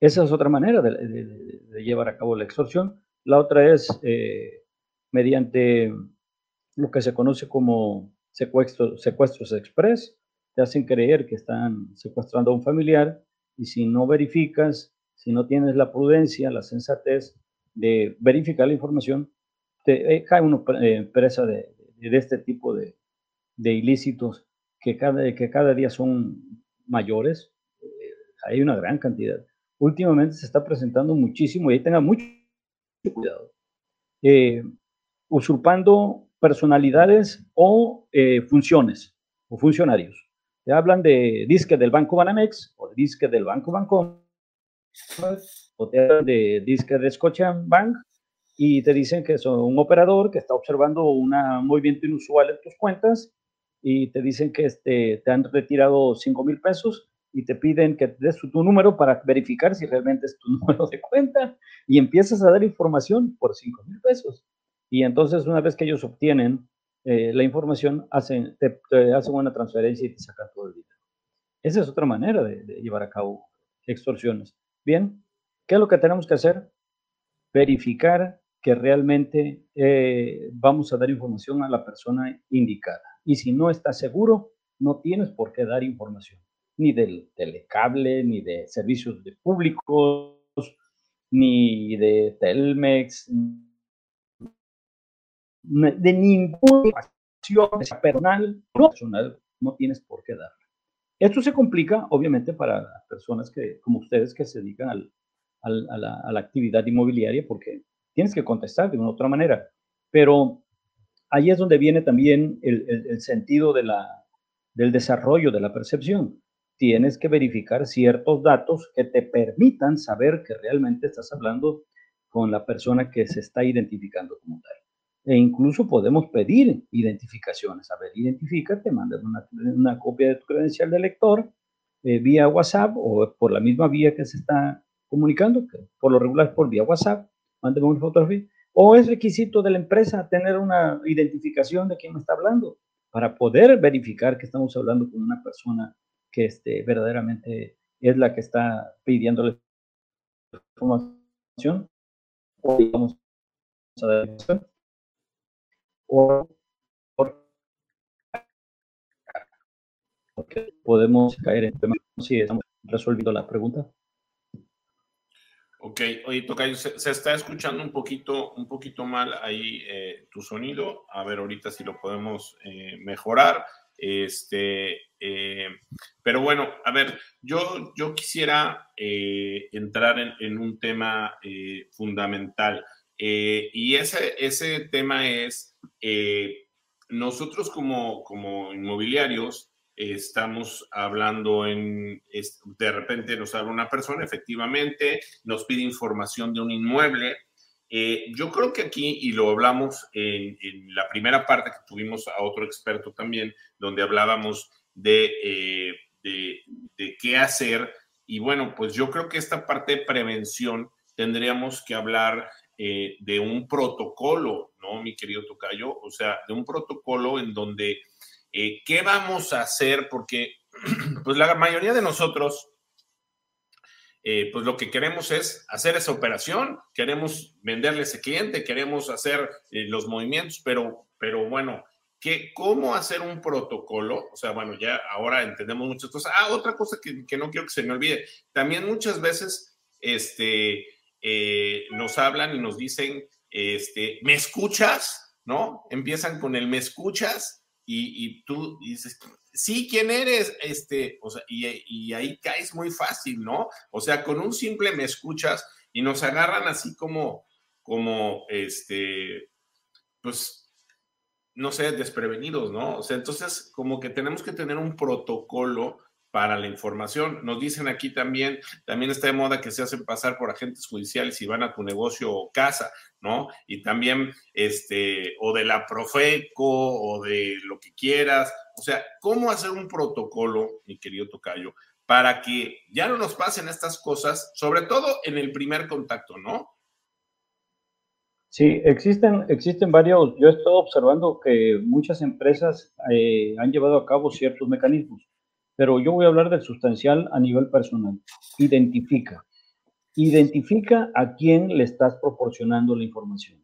Esa es otra manera de, llevar a cabo la extorsión. La otra es eh, mediante lo que se conoce como secuestro, secuestros express. Te hacen creer que están secuestrando a un familiar y si no verificas, si no tienes la prudencia, la sensatez de verificar la información, te eh, cae una eh, presa de, de, este tipo de, de, ilícitos que cada, que cada día son mayores. Eh, hay una gran cantidad. Últimamente se está presentando muchísimo y ahí tenga mucho cuidado. usurpando personalidades o funciones o funcionarios. Te hablan de disque del Banco Banamex o disque del Banco Banco o te hablan de disque de Bank y te dicen que son un operador que está observando un movimiento inusual en tus cuentas y te dicen que este, te han retirado 5 mil pesos y te piden que des tu, número para verificar si realmente es tu número de cuenta y empiezas a dar información por 5 mil pesos. Y entonces una vez que ellos obtienen eh, la información, hacen, te, hacen una transferencia y te sacan todo el dinero. Esa es otra manera de, llevar a cabo extorsiones. Bien, ¿qué es lo que tenemos que hacer? Verificar que realmente eh, vamos a dar información a la persona indicada. Y si no estás seguro, no tienes por qué dar información, ni del telecable, ni de servicios de públicos, ni de Telmex, de ninguna acción personal, no personal, no tienes por qué dar. Esto se complica, obviamente, para personas que, como ustedes que se dedican al, al, a, la, a, la, actividad inmobiliaria, porque tienes que contestar de una otra manera. Pero ahí es donde viene también el, el, el sentido de la, del desarrollo de la percepción. Tienes que verificar ciertos datos que te permitan saber que realmente estás hablando con la persona que se está identificando como tal e incluso podemos pedir identificaciones. A ver, identifícate, mandan una, copia de tu credencial de lector eh, vía WhatsApp o por la misma vía que se está comunicando, por lo regular por vía WhatsApp, mándame una fotografía. O es requisito de la empresa tener una identificación de quién me está hablando para poder verificar que estamos hablando con una persona que este, verdaderamente es la que está pidiendo la información o digamos porque podemos caer en temas si estamos resolviendo la pregunta. Ok, oye, Tocayo, se, está escuchando un poquito, un poquito mal ahí eh, tu sonido. A ver ahorita si lo podemos eh, mejorar. Este, eh, pero bueno, a ver, yo, yo quisiera entrar en, en, un tema fundamental. y ese, ese tema es eh, nosotros como, como inmobiliarios estamos hablando en, de repente nos habla una persona, efectivamente, nos pide información de un inmueble. Eh, yo creo que aquí, y lo hablamos en, en, la primera parte que tuvimos a otro experto también, donde hablábamos de, eh, de, qué hacer. Y bueno, pues yo creo que esta parte de prevención tendríamos que hablar eh, de un protocolo, ¿no, mi querido Tocayo? O sea, de un protocolo en donde, eh, ¿qué vamos a hacer? Porque, pues la mayoría de nosotros, eh, pues lo que queremos es hacer esa operación, queremos venderle a ese cliente, queremos hacer eh, los movimientos, pero, pero bueno, ¿qué, ¿cómo hacer un protocolo? O sea, bueno, ya ahora entendemos muchas cosas. Ah, otra cosa que, que no quiero que se me olvide, también muchas veces, este, nos hablan y nos dicen, este, ¿me escuchas? ¿No? Empiezan con el ¿me escuchas? Y, y tú dices, sí, ¿quién eres? Este, o sea, y, y, ahí caes muy fácil, ¿no? O sea, con un simple me escuchas y nos agarran así como, como, este, pues, no sé, desprevenidos, ¿no? O sea, entonces, como que tenemos que tener un protocolo para la información. Nos dicen aquí también, también está de moda que se hacen pasar por agentes judiciales y van a tu negocio o casa, ¿no? Y también, este, o de la Profeco, o de lo que quieras. O sea, ¿cómo hacer un protocolo, mi querido Tocayo, para que ya no nos pasen estas cosas, sobre todo en el primer contacto, ¿no? Sí, existen, existen varios, yo he estado observando que muchas empresas eh, han llevado a cabo ciertos mecanismos, pero yo voy a hablar del sustancial a nivel personal. Identifica, identifica a quién le estás proporcionando la información.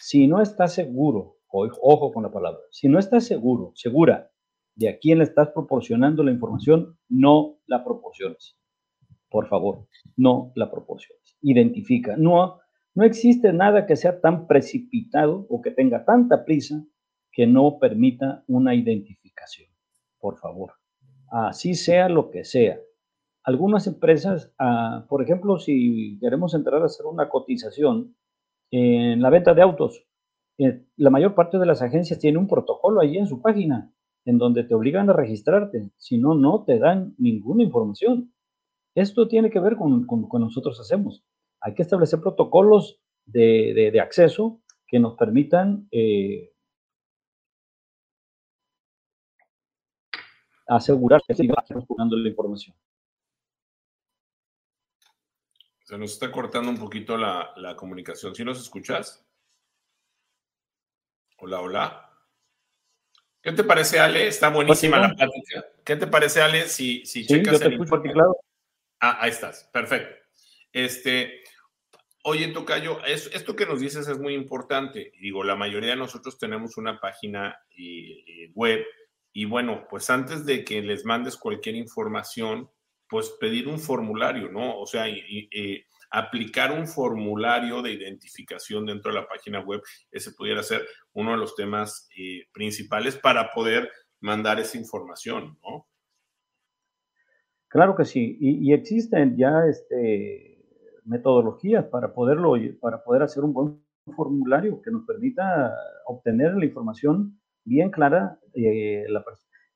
Si no estás seguro, ojo con la palabra, si no estás seguro, segura de a quién le estás proporcionando la información, no la proporciones. Por favor, no la proporciones. Identifica. No, no existe nada que sea tan precipitado o que tenga tanta prisa que no permita una identificación. Por favor. Así sea lo que sea. Algunas empresas, ah, por ejemplo, si queremos entrar a hacer una cotización en la venta de autos, eh, la mayor parte de las agencias tienen un protocolo allí en su página en donde te obligan a registrarte, si no, no te dan ninguna información. Esto tiene que ver con, lo que nosotros hacemos. Hay que establecer protocolos de, acceso que nos permitan eh, asegurar que se va la información. Se nos está cortando un poquito la, la comunicación. ¿Sí nos escuchas? Hola, hola. ¿Qué te parece, Ale? Está buenísima la plática. ¿Qué te parece, Ale, si, si sí, checas el... Ah, ahí estás. Perfecto. Este, oye, Tocayo, esto que nos dices es muy importante. Digo, la mayoría de nosotros tenemos una página eh, web y bueno, pues antes de que les mandes cualquier información, pues pedir un formulario, ¿no? O sea, y, aplicar un formulario de identificación dentro de la página web, ese pudiera ser uno de los temas eh, principales para poder mandar esa información, ¿no? Claro que sí, y, existen ya este, metodologías para poderlo, para poder hacer un buen formulario que nos permita obtener la información bien clara eh,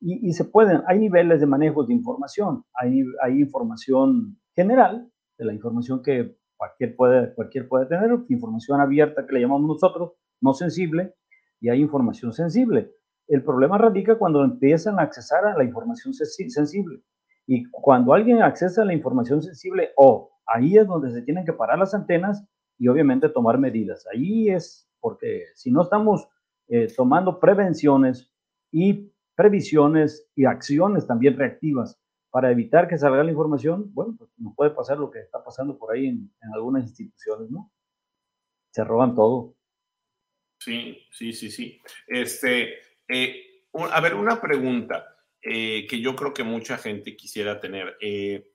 y, se pueden, hay niveles de manejo de información, hay, hay información general, de la información que cualquier puede, cualquier puede tener, información abierta que le llamamos nosotros, no sensible, y hay información sensible. El problema radica cuando empiezan a accesar a la información sensible. Y cuando alguien accesa a la información sensible, o ahí es donde se tienen que parar las antenas y obviamente tomar medidas. Ahí es porque si no estamos eh, tomando prevenciones y previsiones y acciones también reactivas para evitar que salga la información, bueno, pues nos puede pasar lo que está pasando por ahí en, algunas instituciones, ¿no? Se roban todo. Sí, sí, sí, sí. Este, eh, a ver, una pregunta eh, que yo creo que mucha gente quisiera tener. Eh,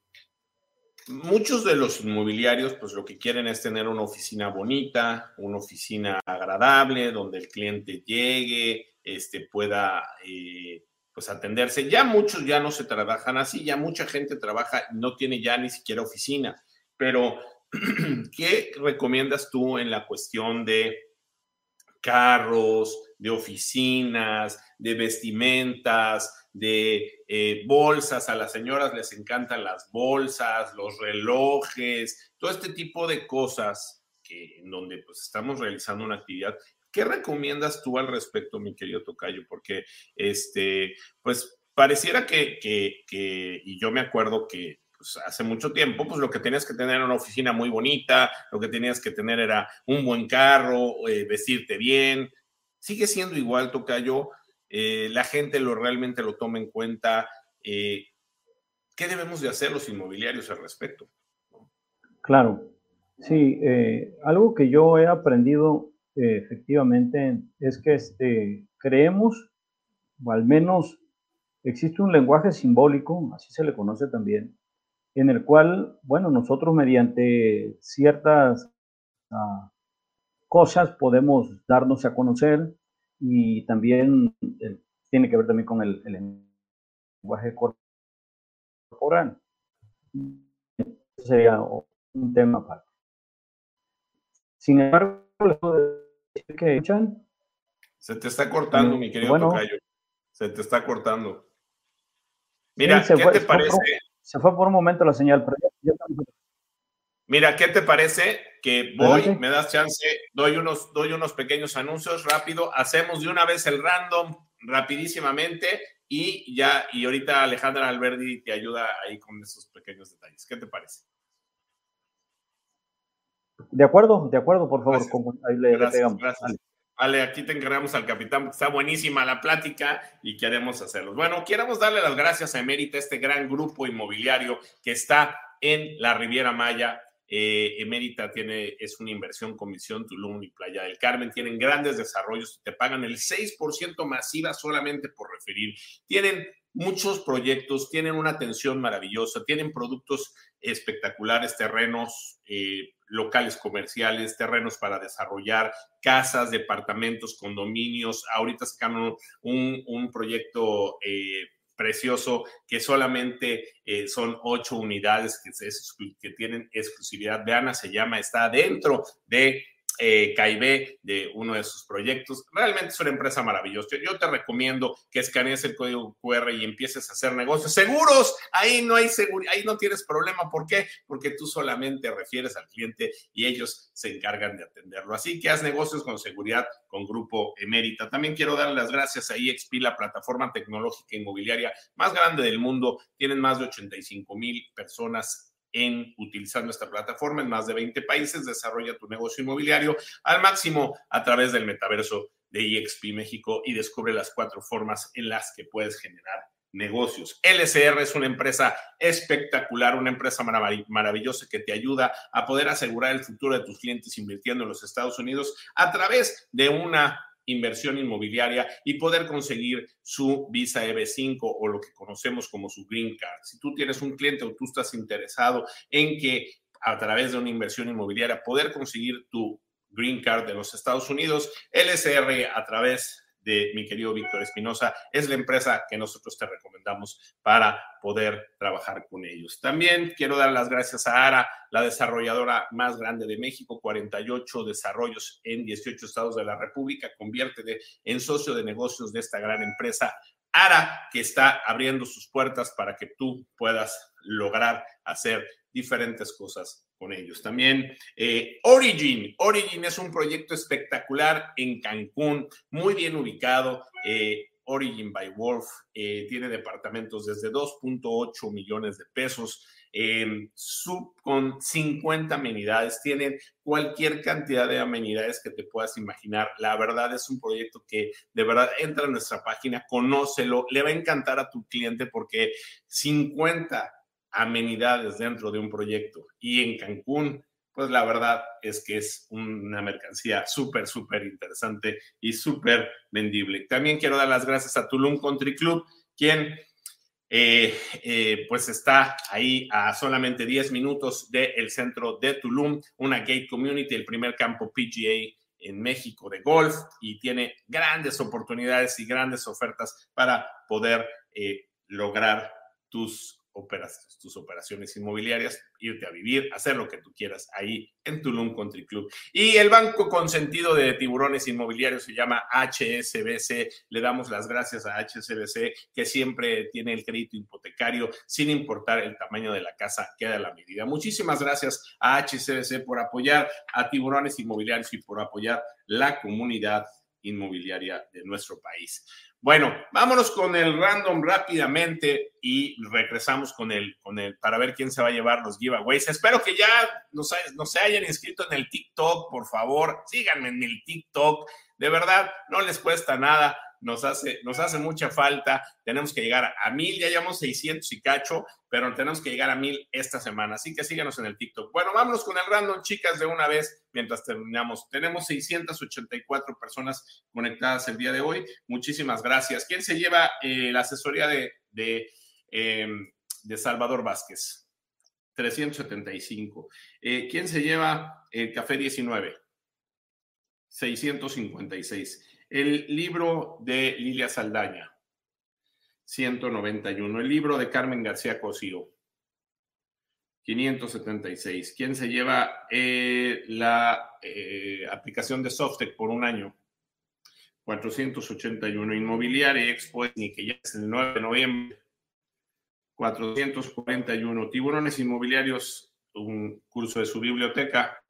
muchos de los inmobiliarios, pues lo que quieren es tener una oficina bonita, una oficina agradable, donde el cliente llegue, este, pueda pues atenderse. Ya muchos ya no se trabajan así, ya mucha gente trabaja no tiene ya ni siquiera oficina. Pero, ¿qué recomiendas tú en la cuestión de carros, de oficinas, de vestimentas, de eh, bolsas? A las señoras les encantan las bolsas, los relojes, todo este tipo de cosas que en donde pues estamos realizando una actividad ¿Qué recomiendas tú al respecto, mi querido Tocayo? Porque, este, pues, pareciera que, y yo me acuerdo que pues, hace mucho tiempo, pues lo que tenías que tener era una oficina muy bonita, lo que tenías que tener era un buen carro, eh, vestirte bien. Sigue siendo igual, Tocayo. Eh, la gente lo realmente lo toma en cuenta. Eh, ¿Qué debemos de hacer los inmobiliarios al respecto? Claro, sí, algo que yo he aprendido efectivamente es que este, creemos, o al menos existe un lenguaje simbólico, así se le conoce también, en el cual, bueno, nosotros mediante ciertas ah, cosas podemos darnos a conocer y también eh, tiene que ver también con el, lenguaje corporal. Eso sería un tema aparte. Sin embargo, que echan. Se te está cortando, mi querido Tocayo. Se te está cortando. Mira, ¿qué te parece? se fue por un momento la señal, pero ya, Mira, ¿qué te parece? Que voy, me das chance, doy unos, doy unos pequeños anuncios rápido, hacemos de una vez el random rapidísimamente y ya, y ahorita Alejandra Alberdi te ayuda ahí con esos pequeños detalles. ¿Qué te parece? De acuerdo, de acuerdo, por favor. ahí le, pegamos. Vale. aquí te encargamos al capitán, está buenísima la plática y queremos hacerlo. Bueno, queremos darle las gracias a Emérita, este gran grupo inmobiliario que está en la Riviera Maya, eh, Emérita tiene, es una inversión comisión Tulum y Playa del Carmen. Tienen grandes desarrollos, te pagan el 6% masiva solamente por referir. Tienen muchos proyectos, tienen una atención maravillosa, tienen productos espectaculares, terrenos eh, locales comerciales, terrenos para desarrollar, casas, departamentos, condominios. Ahorita sacaron un, un proyecto eh, precioso que solamente eh, son ocho unidades que, que tienen exclusividad. Veana se llama, está dentro de eh, de uno de sus proyectos. Realmente es una empresa maravillosa. Yo te recomiendo que escanees el código QR y empieces a hacer negocios seguros. Ahí no hay seguridad, ahí no tienes problema. ¿Por qué? Porque tú solamente refieres al cliente y ellos se encargan de atenderlo. Así que haz negocios con seguridad con Grupo Emérita. También quiero dar las gracias a EXP, la plataforma tecnológica inmobiliaria más grande del mundo. Tienen más de 85 mil personas en utilizando esta plataforma en más de 20 países. Desarrolla tu negocio inmobiliario al máximo a través del metaverso de EXP México y descubre las cuatro formas en las que puedes generar negocios. LCR es una empresa espectacular, una empresa maravillosa que te ayuda a poder asegurar el futuro de tus clientes invirtiendo en los Estados Unidos a través de una inversión inmobiliaria y poder conseguir su visa EB5 o lo que conocemos como su green card. Si tú tienes un cliente o tú estás interesado en que a través de una inversión inmobiliaria poder conseguir tu green card de los Estados Unidos, LSR a través de mi querido Víctor Espinosa, es la empresa que nosotros te recomendamos para poder trabajar con ellos. También quiero dar las gracias a ARA, la desarrolladora más grande de México, 48 desarrollos en 18 estados de la República, conviértete en socio de negocios de esta gran empresa. ARA, que está abriendo sus puertas para que tú puedas lograr hacer diferentes cosas con ellos. También eh, Origin. Origin es un proyecto espectacular en Cancún, muy bien ubicado. Eh, Origin by Wolf eh, tiene departamentos desde 2.8 millones de pesos, em, sub con 50 amenidades, tienen cualquier cantidad de amenidades que te puedas imaginar. La verdad es un proyecto que de verdad entra a nuestra página, conócelo, le va a encantar a tu cliente porque 50 amenidades dentro de un proyecto. Y en Cancún, pues la verdad es que es una mercancía súper, súper interesante y súper vendible. También quiero dar las gracias a Tulum Country Club, quien eh, eh, pues está ahí a solamente 10 minutos del centro de Tulum, una gate community, el primer campo PGA en México de golf y tiene grandes oportunidades y grandes ofertas para poder eh, lograr tus operas, tus operaciones inmobiliarias, irte a vivir, hacer lo que tú quieras ahí en Tulum Country Club. Y el banco consentido de tiburones inmobiliarios se llama HSBC. Le damos las gracias a HSBC que siempre tiene el crédito hipotecario sin importar el tamaño de la casa, queda la medida. Muchísimas gracias a HSBC por apoyar a tiburones inmobiliarios y por apoyar la comunidad inmobiliaria de nuestro país. Bueno, vámonos con el random rápidamente y regresamos con el, con el, para ver quién se va a llevar los giveaways. Espero que ya nos, se hayan inscrito en el TikTok, por favor, síganme en el TikTok. De verdad, no les cuesta nada nos hace, nos hace mucha falta. Tenemos que llegar a mil, ya llevamos 600 y cacho, pero tenemos que llegar a mil esta semana. Así que síganos en el TikTok. Bueno, vámonos con el random, chicas, de una vez mientras terminamos. Tenemos 684 personas conectadas el día de hoy. Muchísimas gracias. ¿Quién se lleva eh, la asesoría de, de, em, de Salvador Vázquez? 375. Eh, ¿Quién se lleva el café 19? 656. El libro de Lilia Saldaña, 191. El libro de Carmen García Cosío, 576. ¿Quién se lleva eh, la eh, aplicación de Softec por un año? 481. Inmobiliaria Expo, que ya es el 9 de noviembre. 441. Tiburones inmobiliarios un curso de su biblioteca,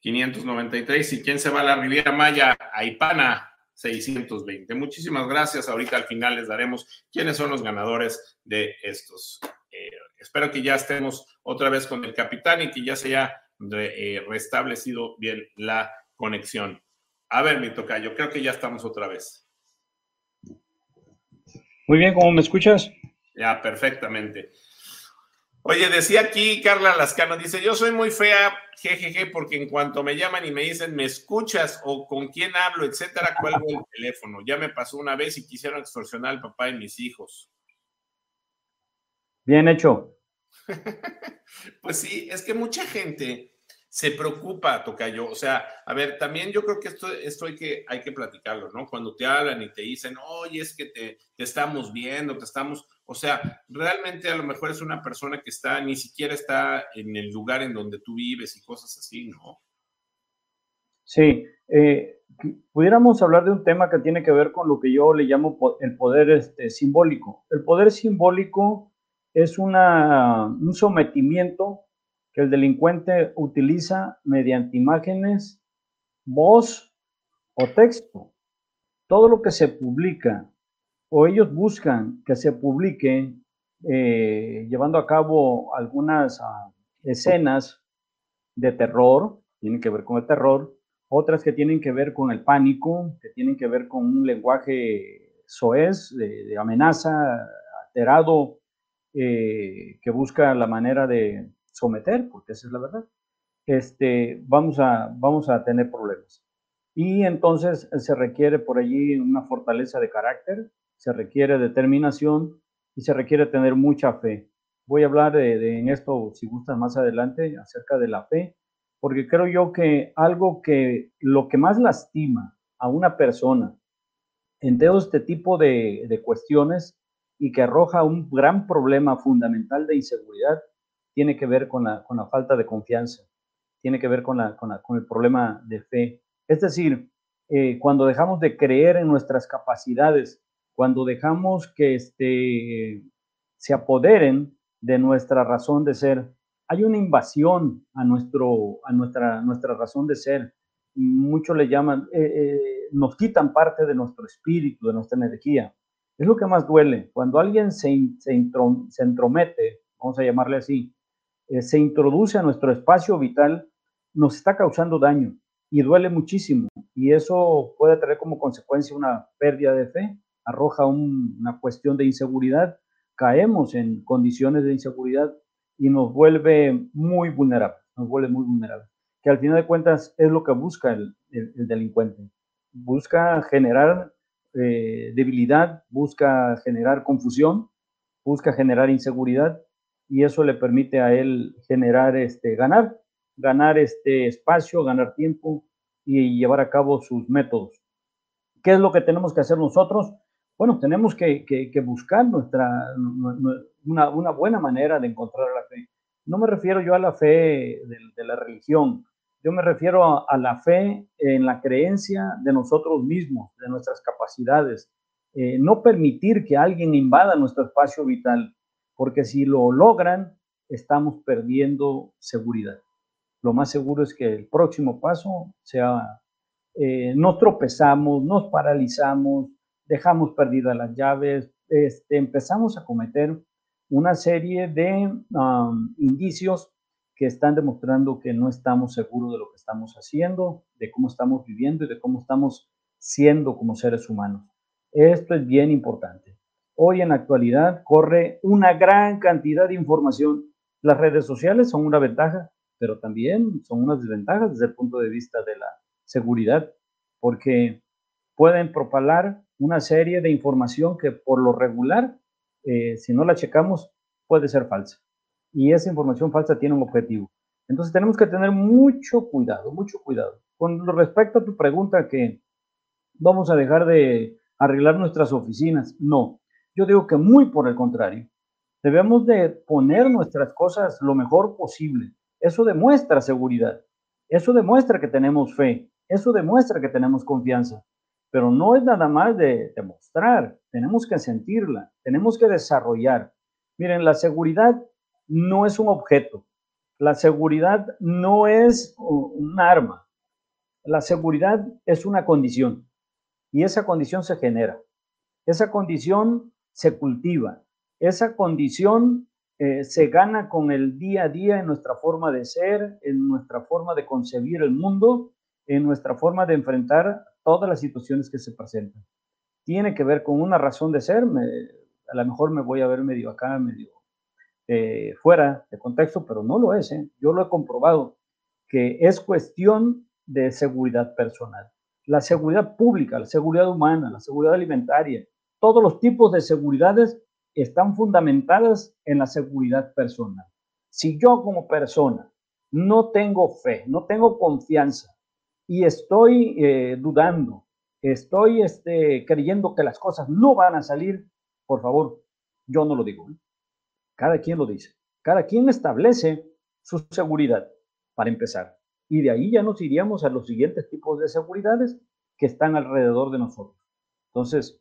593. ¿Y quién se va a la Riviera Maya? A Ipana, 620. Muchísimas gracias. Ahorita al final les daremos quiénes son los ganadores de estos. Eh, espero que ya estemos otra vez con el capitán y que ya se haya eh, restablecido bien la conexión. A ver, mi tocayo, creo que ya estamos otra vez. Muy bien, ¿cómo me escuchas? Ya, perfectamente. Oye, decía aquí Carla Lascano, dice, yo soy muy fea, jejeje, porque en cuanto me llaman y me dicen, ¿me escuchas? o con quién hablo, etcétera, cuelgo el teléfono. Ya me pasó una vez y quisieron extorsionar al papá de mis hijos. Bien hecho. pues sí, es que mucha gente se preocupa, Tocayo. O sea, a ver, también yo creo que esto, esto hay, que, hay que platicarlo, ¿no? Cuando te hablan y te dicen, oye, es que te, estamos viendo, te estamos, o sea, realmente a lo mejor es una persona que está, ni siquiera está en el lugar en donde tú vives y cosas así, ¿no? Sí, eh, pudiéramos hablar de un tema que tiene que ver con lo que yo le llamo el poder este, simbólico. El poder simbólico es una, un sometimiento el delincuente utiliza mediante imágenes, voz o texto. Todo lo que se publica o ellos buscan que se publique eh, llevando a cabo algunas ah, escenas de terror, tienen que ver con el terror, otras que tienen que ver con el pánico, que tienen que ver con un lenguaje soez, de, amenaza, alterado, eh, que busca la manera de someter, porque esa es la verdad, este, vamos, a, vamos a tener problemas. Y entonces se requiere por allí una fortaleza de carácter, se requiere determinación y se requiere tener mucha fe. Voy a hablar de, en esto, si gustas más adelante, acerca de la fe, porque creo yo que algo que lo que más lastima a una persona en todo este tipo de, de cuestiones y que arroja un gran problema fundamental de inseguridad tiene que ver con la, con la falta de confianza, tiene que ver con, la, con, con el problema de fe. Es decir, eh, cuando dejamos de creer en nuestras capacidades, cuando dejamos que este, se apoderen de nuestra razón de ser, hay una invasión a, nuestro, a nuestra, nuestra razón de ser. Muchos le llaman, eh, eh, nos quitan parte de nuestro espíritu, de nuestra energía. Es lo que más duele. Cuando alguien se, se entromete, vamos a llamarle así, eh, se introduce a nuestro espacio vital, nos está causando daño y duele muchísimo. Y eso puede traer como consecuencia una pérdida de fe, arroja una cuestión de inseguridad, caemos en condiciones de inseguridad y nos vuelve muy vulnerables, nos vuelve muy vulnerables. Que al final de cuentas es lo que busca el, delincuente. Busca generar eh, debilidad, busca generar confusión, busca generar inseguridad y eso le permite a él generar, este, ganar, ganar este espacio, ganar tiempo y llevar a cabo sus métodos. ¿Qué es lo que tenemos que hacer nosotros? bueno, tenemos que, buscar nuestra, una, buena manera de encontrar la fe. No me refiero yo a la fe de, la religión, yo me refiero a, la fe en la creencia de nosotros mismos, de nuestras capacidades. Eh, no permitir que alguien invada nuestro espacio vital, porque si lo logran, estamos perdiendo seguridad. Lo más seguro es que el próximo paso sea, eh, nos tropezamos, nos paralizamos, dejamos perdidas las llaves, este, empezamos a cometer una serie de um, indicios que están demostrando que no estamos seguros de lo que estamos haciendo, de cómo estamos viviendo y de cómo estamos siendo como seres humanos. Esto es bien importante. Hoy en la actualidad corre una gran cantidad de información. Las redes sociales son una ventaja, pero también son unas desventajas desde el punto de vista de la seguridad, porque pueden propalar una serie de información que por lo regular, eh, si no la checamos, puede ser falsa. Y esa información falsa tiene un objetivo. Entonces tenemos que tener mucho cuidado, mucho cuidado. Con respecto a tu pregunta que vamos a dejar de arreglar nuestras oficinas, no. Yo digo que muy por el contrario. Debemos de poner nuestras cosas lo mejor posible. Eso demuestra seguridad. Eso demuestra que tenemos fe. Eso demuestra que tenemos confianza. Pero no es nada más de demostrar, tenemos que sentirla, tenemos que desarrollar. Miren, la seguridad no es un objeto. La seguridad no es un arma. La seguridad es una condición y esa condición se genera. Esa condición se cultiva. Esa condición eh, se gana con el día a día en nuestra forma de ser, en nuestra forma de concebir el mundo, en nuestra forma de enfrentar todas las situaciones que se presentan. Tiene que ver con una razón de ser, a lo mejor me voy a ver medio acá, medio eh, fuera de contexto, pero no lo es. ¿eh? Yo lo he comprobado, que es cuestión de seguridad personal. La seguridad pública, la seguridad humana, la seguridad alimentaria, todos los tipos de seguridades están fundamentadas en la seguridad personal. Si yo como persona no tengo fe, no tengo confianza y estoy eh, dudando, estoy este, creyendo que las cosas no van a salir, por favor, yo no lo digo. ¿eh? Cada quien lo dice. Cada quien establece su seguridad, para empezar. Y de ahí ya nos iríamos a los siguientes tipos de seguridades que están alrededor de nosotros. Entonces,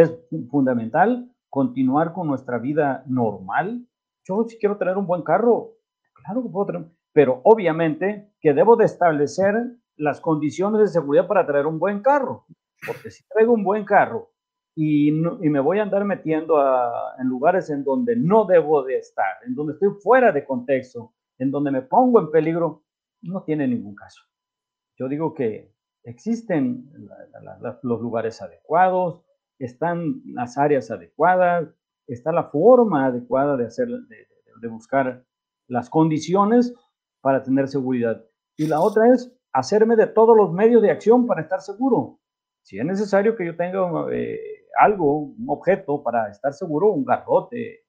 es fundamental continuar con nuestra vida normal. Yo si quiero tener un buen carro, claro que puedo tener, pero obviamente que debo de establecer las condiciones de seguridad para traer un buen carro, porque si traigo un buen carro y, y me voy a andar metiendo a, en lugares en donde no debo de estar, en donde estoy fuera de contexto, en donde me pongo en peligro, no tiene ningún caso. Yo digo que existen los lugares adecuados, están las áreas adecuadas, está la forma adecuada de hacer, de, buscar las condiciones para tener seguridad. Y la otra es hacerme de todos los medios de acción para estar seguro. Si es necesario que yo tenga eh, algo, un objeto para estar seguro, un garrote,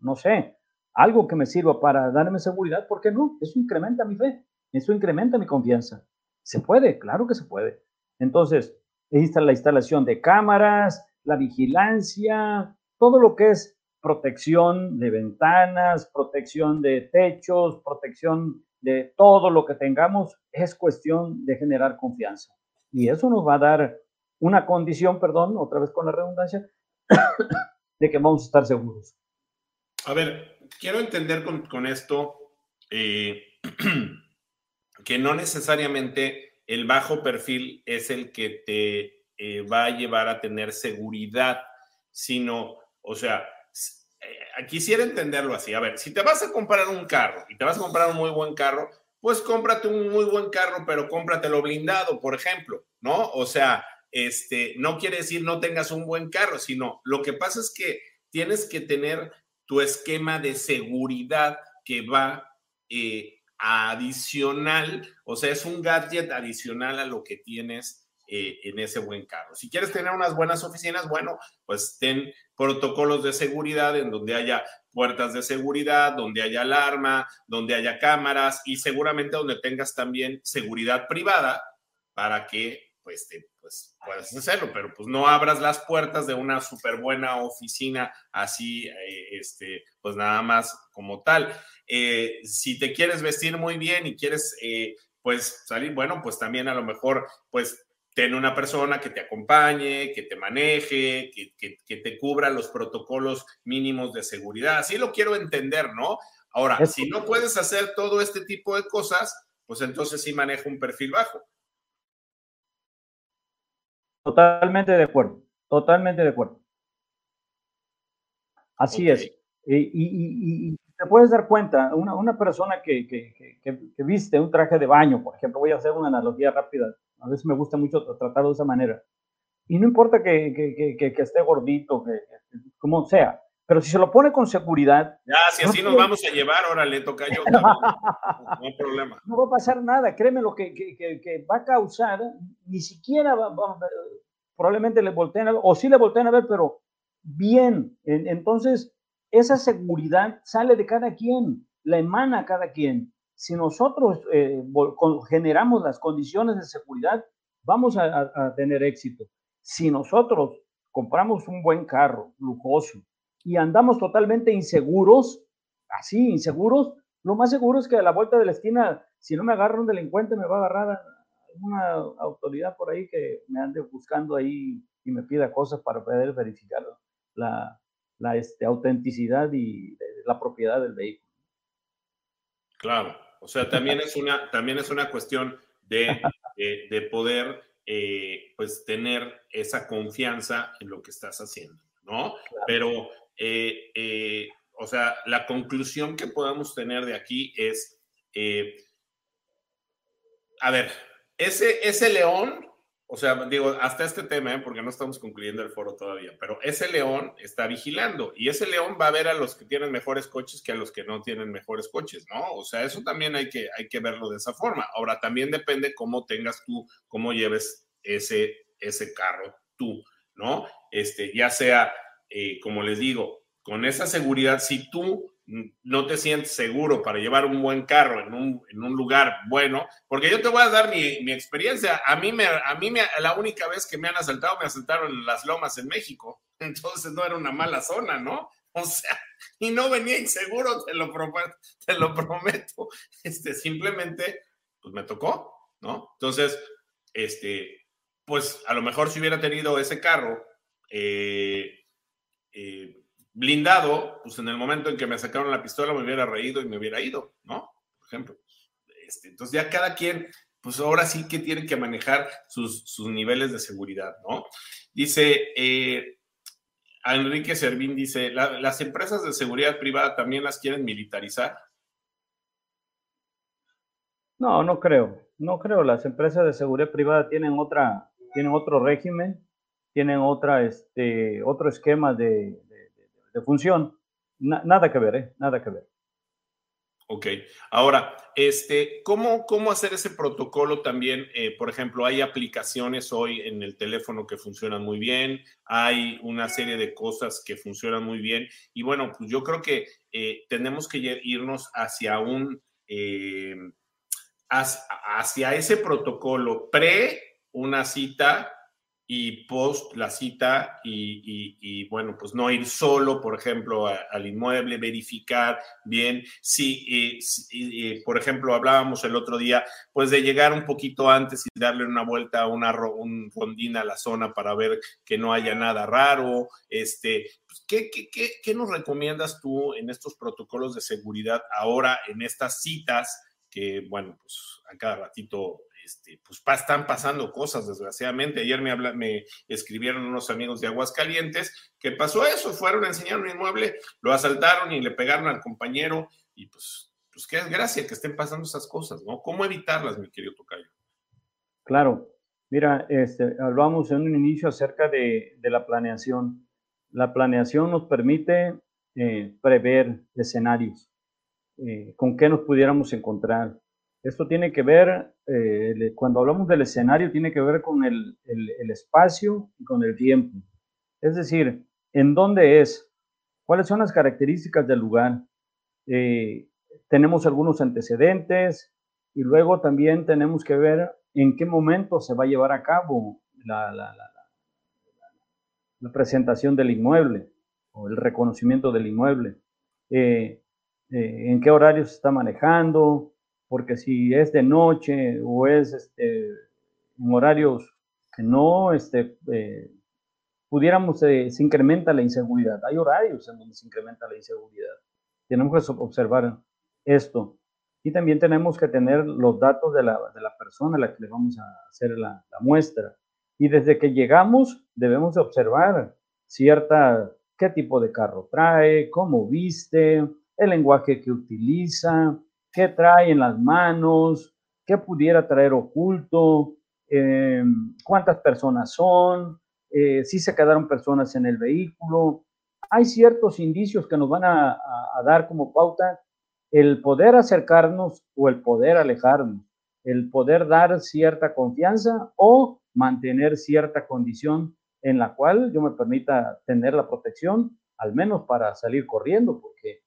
no sé, algo que me sirva para darme seguridad, ¿por qué no? Eso incrementa mi fe, eso incrementa mi confianza. Se puede, claro que se puede. Entonces, está la instalación de cámaras, la vigilancia, todo lo que es protección de ventanas, protección de techos, protección de todo lo que tengamos, es cuestión de generar confianza. Y eso nos va a dar una condición, perdón, otra vez con la redundancia, de que vamos a estar seguros. A ver, quiero entender con, esto eh, que no necesariamente el bajo perfil es el que te eh, va a llevar a tener seguridad, sino, o sea, eh, quisiera entenderlo así. A ver, si te vas a comprar un carro y te vas a comprar un muy buen carro, pues cómprate un muy buen carro, pero cómpratelo blindado, por ejemplo, ¿no? O sea, este, no quiere decir no tengas un buen carro, sino lo que pasa es que tienes que tener tu esquema de seguridad que va eh, adicional, o sea, es un gadget adicional a lo que tienes eh, en ese buen carro. Si quieres tener unas buenas oficinas, bueno, pues ten protocolos de seguridad en donde haya puertas de seguridad, donde haya alarma, donde haya cámaras y seguramente donde tengas también seguridad privada para que pues, pues puedas hacerlo, pero pues no abras las puertas de una súper buena oficina así, eh, este, pues nada más como tal. Eh, si te quieres vestir muy bien y quieres, eh, pues salir, bueno, pues también a lo mejor, pues ten una persona que te acompañe, que te maneje, que, te cubra los protocolos mínimos de seguridad. Así lo quiero entender, ¿no? Ahora, si no puedes hacer todo este tipo de cosas, pues entonces sí maneja un perfil bajo. Totalmente de acuerdo, totalmente de acuerdo. Así es. y, te puedes dar cuenta, una, una persona que, que, que, viste un traje de baño, por ejemplo, voy a hacer una analogía rápida, a veces me gusta mucho tratarlo de esa manera, y no importa que, esté gordito, que, como sea, pero si se lo pone con seguridad... Ya, si así nos vamos a llevar, ahora le toca yo. no, hay problema. No va a pasar nada, créeme lo que, que, va a causar, ni siquiera va, probablemente le volteen a ver, o sí le volteen a ver, pero bien. Entonces, esa seguridad sale de cada quien, la emana a cada quien. Si nosotros eh, generamos las condiciones de seguridad, vamos a, tener éxito. Si nosotros compramos un buen carro, lujoso, y andamos totalmente inseguros, así, inseguros, lo más seguro es que a la vuelta de la esquina, si no me agarra un delincuente, me va a agarrar una autoridad por ahí que me ande buscando ahí y me pida cosas para poder verificar la, la este, autenticidad y la propiedad del vehículo. Claro, o sea, también es una, también es una cuestión de, de, poder eh, pues tener esa confianza en lo que estás haciendo, ¿no? Pero, eh, eh, o sea, la conclusión que podamos tener de aquí es, a ver, ese, ese león o sea, digo, hasta este tema, ¿eh? porque no estamos concluyendo el foro todavía, pero ese león está vigilando y ese león va a ver a los que tienen mejores coches que a los que no tienen mejores coches, ¿no? O sea, eso también hay que, hay que verlo de esa forma. Ahora, también depende cómo tengas tú, cómo lleves ese, ese carro tú, ¿no? Este, ya sea, eh, como les digo, con esa seguridad, si tú no te sientes seguro para llevar un buen carro en un, en un lugar bueno, porque yo te voy a dar mi, mi, experiencia. A mí, me, a mí me, la única vez que me han asaltado, me asaltaron en las lomas en México. Entonces no era una mala zona, ¿no? O sea, y no venía inseguro, te lo, te lo prometo. Este, simplemente, pues me tocó, ¿no? Entonces, este, pues a lo mejor si hubiera tenido ese carro, eh, eh, blindado, pues en el momento en que me sacaron la pistola me hubiera reído y me hubiera ido, ¿no? Por ejemplo. Este, entonces ya cada quien, pues ahora sí que tiene que manejar sus, niveles de seguridad, ¿no? Dice, eh, Enrique Servín dice, ¿las empresas de seguridad privada también las quieren militarizar? No, no creo, no creo. Las empresas de seguridad privada tienen otra, tienen otro régimen, tienen otra, este, otro esquema de, de función. nada que ver, ¿eh? Nada que ver. Ok. Ahora, este, ¿cómo, cómo hacer ese protocolo también? Eh, por ejemplo, hay aplicaciones hoy en el teléfono que funcionan muy bien, hay una serie de cosas que funcionan muy bien. Y bueno, pues yo creo que eh, tenemos que irnos hacia un, eh, hacia ese protocolo pre una cita y post la cita y, bueno, pues no ir solo, por ejemplo, al inmueble, verificar bien si, eh, por ejemplo, hablábamos el otro día, pues de llegar un poquito antes y darle una vuelta una un rondín a la zona para ver que no haya nada raro. Este, pues, ¿qué, qué, qué, qué nos recomiendas tú en estos protocolos de seguridad ahora, en estas citas? que, bueno, pues a cada ratito este, pues están pasando cosas, desgraciadamente. Ayer me, me escribieron unos amigos de Aguascalientes que pasó eso, fueron a enseñar un inmueble, lo asaltaron y le pegaron al compañero y pues, pues qué desgracia que estén pasando esas cosas, ¿no? ¿Cómo evitarlas, mi querido Tocayo? Claro, mira, este, hablamos en un inicio acerca de, la planeación. La planeación nos permite eh, prever escenarios, eh, con qué nos pudiéramos encontrar, esto tiene que ver, eh, cuando hablamos del escenario, tiene que ver con el, espacio y con el tiempo. Es decir, en dónde es, cuáles son las características del lugar. Eh, tenemos algunos antecedentes y luego también tenemos que ver en qué momento se va a llevar a cabo la, la, presentación del inmueble o el reconocimiento del inmueble. Eh, en qué horario se está manejando, porque si es de noche o es este, en horarios que no este, eh, pudiéramos, eh, se incrementa la inseguridad. Hay horarios en donde se incrementa la inseguridad. Tenemos que observar esto. Y también tenemos que tener los datos de la, de la persona a la que le vamos a hacer la, la, muestra. Y desde que llegamos debemos observar cierta, qué tipo de carro trae, cómo viste, el lenguaje que utiliza, qué trae en las manos, qué pudiera traer oculto, eh, cuántas personas son, eh, si se quedaron personas en el vehículo. Hay ciertos indicios que nos van a, dar como pauta el poder acercarnos o el poder alejarnos, el poder dar cierta confianza o mantener cierta condición en la cual yo me permita tener la protección, al menos para salir corriendo, porque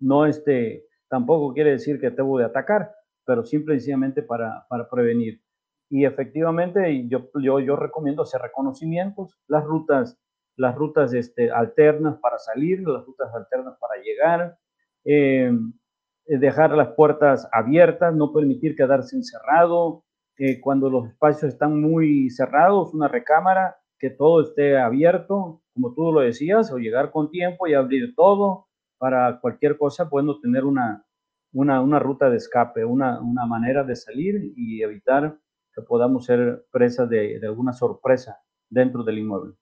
no este, tampoco quiere decir que debo de atacar, pero simplemente para, para prevenir. Y efectivamente, yo, yo, yo recomiendo hacer reconocimientos, las rutas, las rutas este, alternas para salir, las rutas alternas para llegar, eh, dejar las puertas abiertas, no permitir quedarse encerrado. Eh, cuando los espacios están muy cerrados, una recámara, que todo esté abierto, como tú lo decías, o llegar con tiempo y abrir todo para cualquier cosa, pueden tener una, una, una ruta de escape, una, una, manera de salir y evitar que podamos ser presas de, alguna sorpresa dentro del inmueble.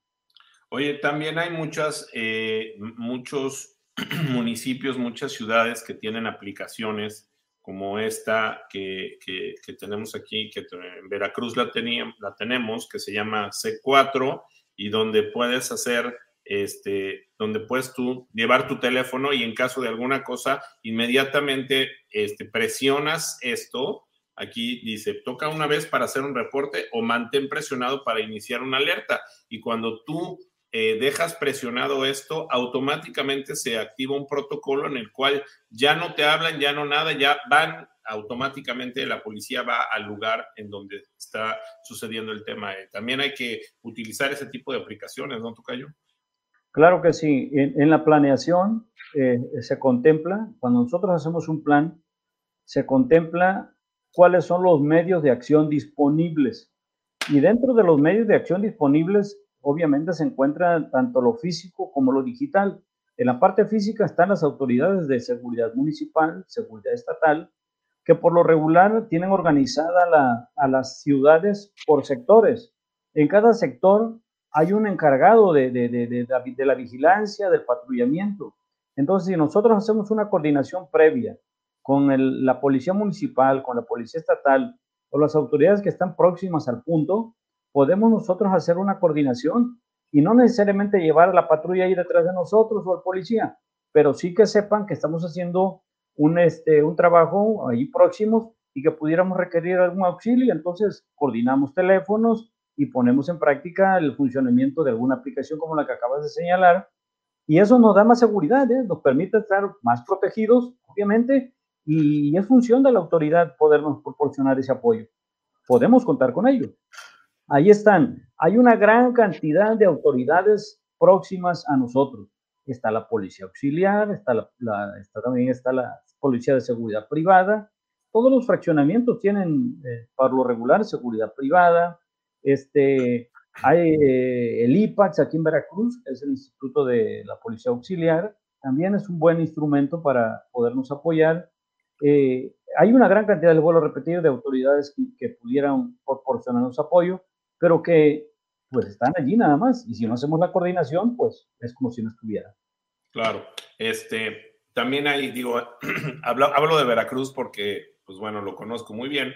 Oye, también hay muchas, eh, muchos municipios, muchas ciudades que tienen aplicaciones como esta que, que, tenemos aquí, que en Veracruz la, teníamos, la tenemos, que se llama C4 y donde puedes hacer, este, donde puedes tú llevar tu teléfono y en caso de alguna cosa, inmediatamente este, presionas esto. Aquí dice, toca una vez para hacer un reporte o mantén presionado para iniciar una alerta. Y cuando tú eh, dejas presionado esto, automáticamente se activa un protocolo en el cual ya no te hablan, ya no nada, ya van automáticamente, la policía va al lugar en donde está sucediendo el tema. Eh, también hay que utilizar ese tipo de aplicaciones, ¿no, Tocayo? Claro que sí. En, la planeación eh, se contempla, cuando nosotros hacemos un plan, se contempla cuáles son los medios de acción disponibles. Y dentro de los medios de acción disponibles obviamente se encuentra tanto lo físico como lo digital. En la parte física están las autoridades de seguridad municipal, seguridad estatal, que por lo regular tienen organizada a las ciudades por sectores. En cada sector hay un encargado de, de, la vigilancia, del patrullamiento. Entonces, si nosotros hacemos una coordinación previa con la policía municipal, con la policía estatal o las autoridades que están próximas al punto, podemos nosotros hacer una coordinación y no necesariamente llevar a la patrulla ahí detrás de nosotros o al policía, pero sí que sepan que estamos haciendo un, este, un trabajo ahí próximos y que pudiéramos requerir algún auxilio. Entonces, coordinamos teléfonos y ponemos en práctica el funcionamiento de alguna aplicación como la que acabas de señalar. Y eso nos da más seguridad, ¿eh? nos permite estar más protegidos, obviamente, y es función de la autoridad podernos proporcionar ese apoyo. Podemos contar con ello. Ahí están. Hay una gran cantidad de autoridades próximas a nosotros. Está la policía auxiliar, está, la, también está la policía de seguridad privada. Todos los fraccionamientos tienen, eh, lo regular, seguridad privada. Este, hay eh, el IPAX aquí en Veracruz, es el Instituto de la Policía Auxiliar. También es un buen instrumento para podernos apoyar. Eh, hay una gran cantidad, les vuelvo a repetir, de autoridades que, que pudieran proporcionarnos apoyo pero que pues están allí nada más. Y si no hacemos la coordinación, pues es como si no estuviera. Claro. Este, también hay, digo, hablo, hablo de Veracruz porque, pues bueno, lo conozco muy bien.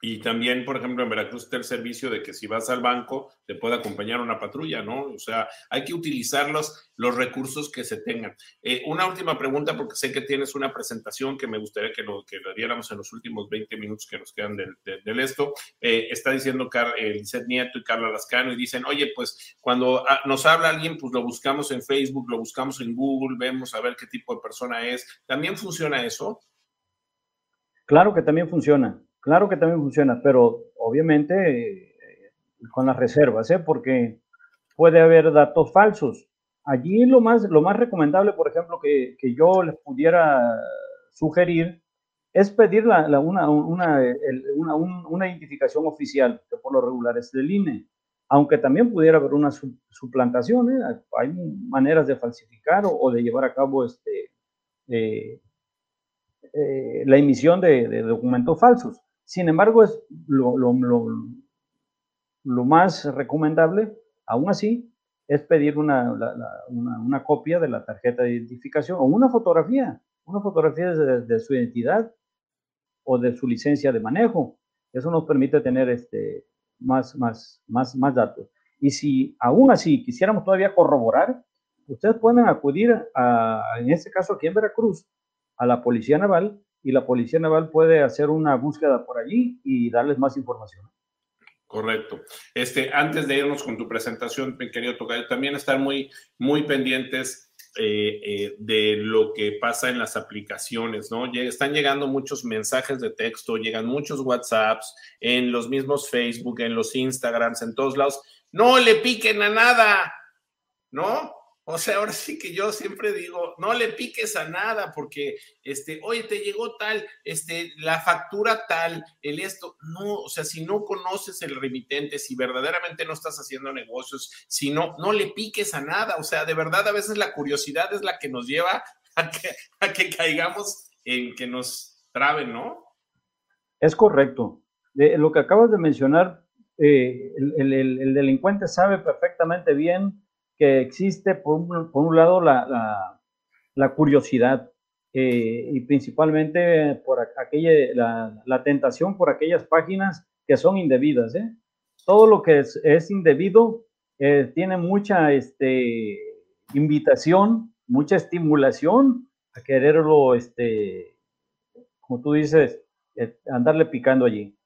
Y también, por ejemplo, en Veracruz está el servicio de que si vas al banco te puede acompañar una patrulla, ¿no? O sea, hay que utilizar los, los recursos que se tengan. Eh, una última pregunta, porque sé que tienes una presentación que me gustaría que lo que diéramos en los últimos 20 minutos que nos quedan del, del, esto. Eh, está diciendo Car, el Nieto y Carla Lascano y dicen, oye, pues cuando ah, nos habla alguien, pues lo buscamos en Facebook, lo buscamos en Google, vemos a ver qué tipo de persona es. ¿También funciona eso? Claro que también funciona. Claro que también funciona, pero obviamente eh, con las reservas, ¿eh? porque puede haber datos falsos. Allí lo más, lo más recomendable, por ejemplo, que, que yo les pudiera sugerir es pedir la, una, una, una, una, identificación oficial, que por lo regular es del INE, aunque también pudiera haber una suplantación, ¿eh? hay maneras de falsificar o, de llevar a cabo este, eh, la emisión de, de documentos falsos. Sin embargo, es lo, más recomendable, aún así, es pedir una, copia de la tarjeta de identificación o una fotografía, una fotografía de, su identidad o de su licencia de manejo. Eso nos permite tener este, más, más, más, más datos. Y si aún así quisiéramos todavía corroborar, ustedes pueden acudir, a, en este caso aquí en Veracruz, a la Policía Naval y la Policía Naval puede hacer una búsqueda por allí y darles más información. Correcto. Este, antes de irnos con tu presentación, mi querido Tocayo, también estar muy, muy pendientes eh, eh, de lo que pasa en las aplicaciones, ¿no? Están llegando muchos mensajes de texto, llegan muchos WhatsApps, en los mismos Facebook, en los Instagrams, en todos lados. No le piquen a nada, ¿no? O sea, ahora sí que yo siempre digo, no le piques a nada porque, este, oye, te llegó tal, este, la factura tal, el esto, no, o sea, si no conoces el remitente, si verdaderamente no estás haciendo negocios, si no, no le piques a nada, o sea, de verdad a veces la curiosidad es la que nos lleva a que, a que caigamos en que nos traben, ¿no? Es correcto. Lo que acabas de mencionar, eh, el, delincuente sabe perfectamente bien que existe, por un, lado, la, curiosidad eh, y principalmente por aquella, la, tentación por aquellas páginas que son indebidas. ¿eh? Todo lo que es, es indebido tiene mucha este, invitación, mucha estimulación a quererlo, este, como tú dices, andarle picando allí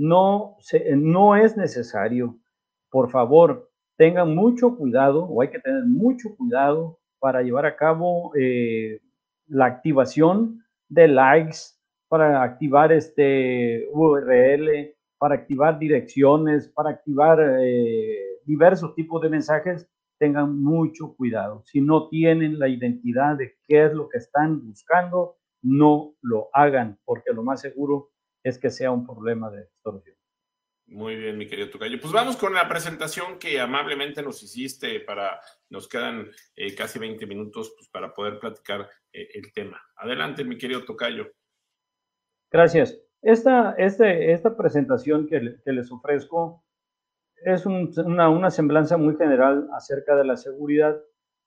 no, no es necesario. Por favor, tengan mucho cuidado o hay que tener mucho cuidado para llevar a cabo eh, la activación de likes, para activar este URL, para activar direcciones, para activar eh, diversos tipos de mensajes, tengan mucho cuidado. Si no tienen la identidad de qué es lo que están buscando, no lo hagan, porque lo más seguro es que sea un problema de extorsión. Muy bien, mi querido Tocayo. Pues vamos con la presentación que amablemente nos hiciste para, nos quedan eh, casi 20 minutos pues, para poder platicar eh, el tema. Adelante, mi querido Tocayo. Gracias. Esta, este, esta presentación que, les ofrezco es una, una, semblanza muy general acerca de la seguridad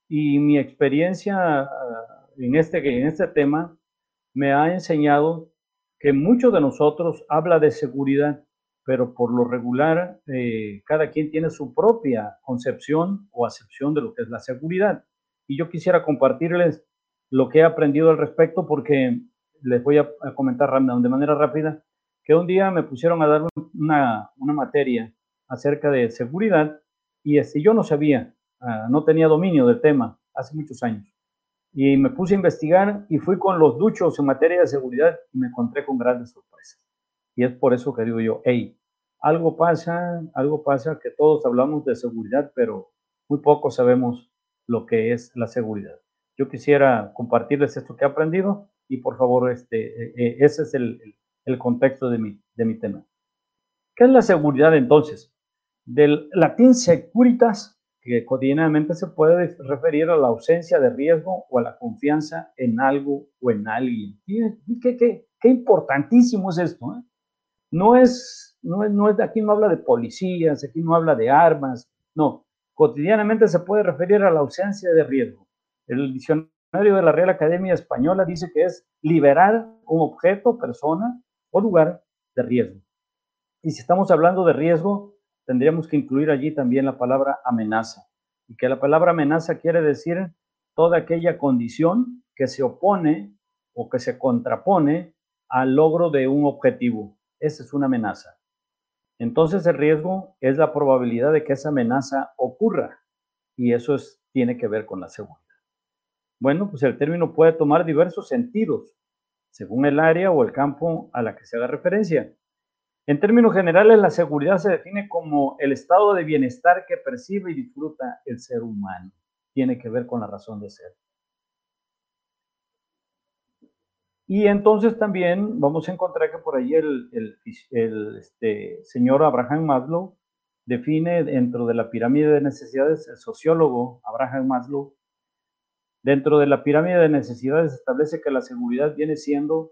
y mi experiencia ah, en este, en este tema me ha enseñado que muchos de nosotros habla de seguridad, pero por lo regular eh, cada quien tiene su propia concepción o acepción de lo que es la seguridad. Y yo quisiera compartirles lo que he aprendido al respecto porque les voy a, comentar de manera rápida que un día me pusieron a dar una, una materia acerca de seguridad y este, yo no sabía, ah, no tenía dominio del tema hace muchos años y me puse a investigar y fui con los duchos en materia de seguridad y me encontré con grandes sorpresas. Y es por eso que digo yo, hey, algo pasa, algo pasa que todos hablamos de seguridad, pero muy poco sabemos lo que es la seguridad. Yo quisiera compartirles esto que he aprendido y por favor, este, eh, eh, ese es el, el contexto de mi, de mi tema. ¿Qué es la seguridad entonces? Del latín securitas que cotidianamente se puede referir a la ausencia de riesgo o a la confianza en algo o en alguien. Y qué, qué, qué importantísimo es esto. ¿eh? No, es, no, es, no es, aquí no habla de policías, aquí no habla de armas, no. Cotidianamente se puede referir a la ausencia de riesgo. El diccionario de la Real Academia Española dice que es liberar un objeto, persona o lugar de riesgo. Y si estamos hablando de riesgo, tendríamos que incluir allí también la palabra amenaza. Y que la palabra amenaza quiere decir toda aquella condición que se opone o que se contrapone al logro de un objetivo. Esa es una amenaza. Entonces el riesgo es la probabilidad de que esa amenaza ocurra y eso es, tiene que ver con la seguridad. Bueno, pues el término puede tomar diversos sentidos según el área o el campo a la que se haga referencia. En términos generales, la seguridad se define como el estado de bienestar que percibe y disfruta el ser humano. Tiene que ver con la razón de ser. Y entonces también vamos a encontrar que por ahí el, este, señor Abraham Maslow define dentro de la pirámide de necesidades, el sociólogo Abraham Maslow, dentro de la pirámide de necesidades establece que la seguridad viene siendo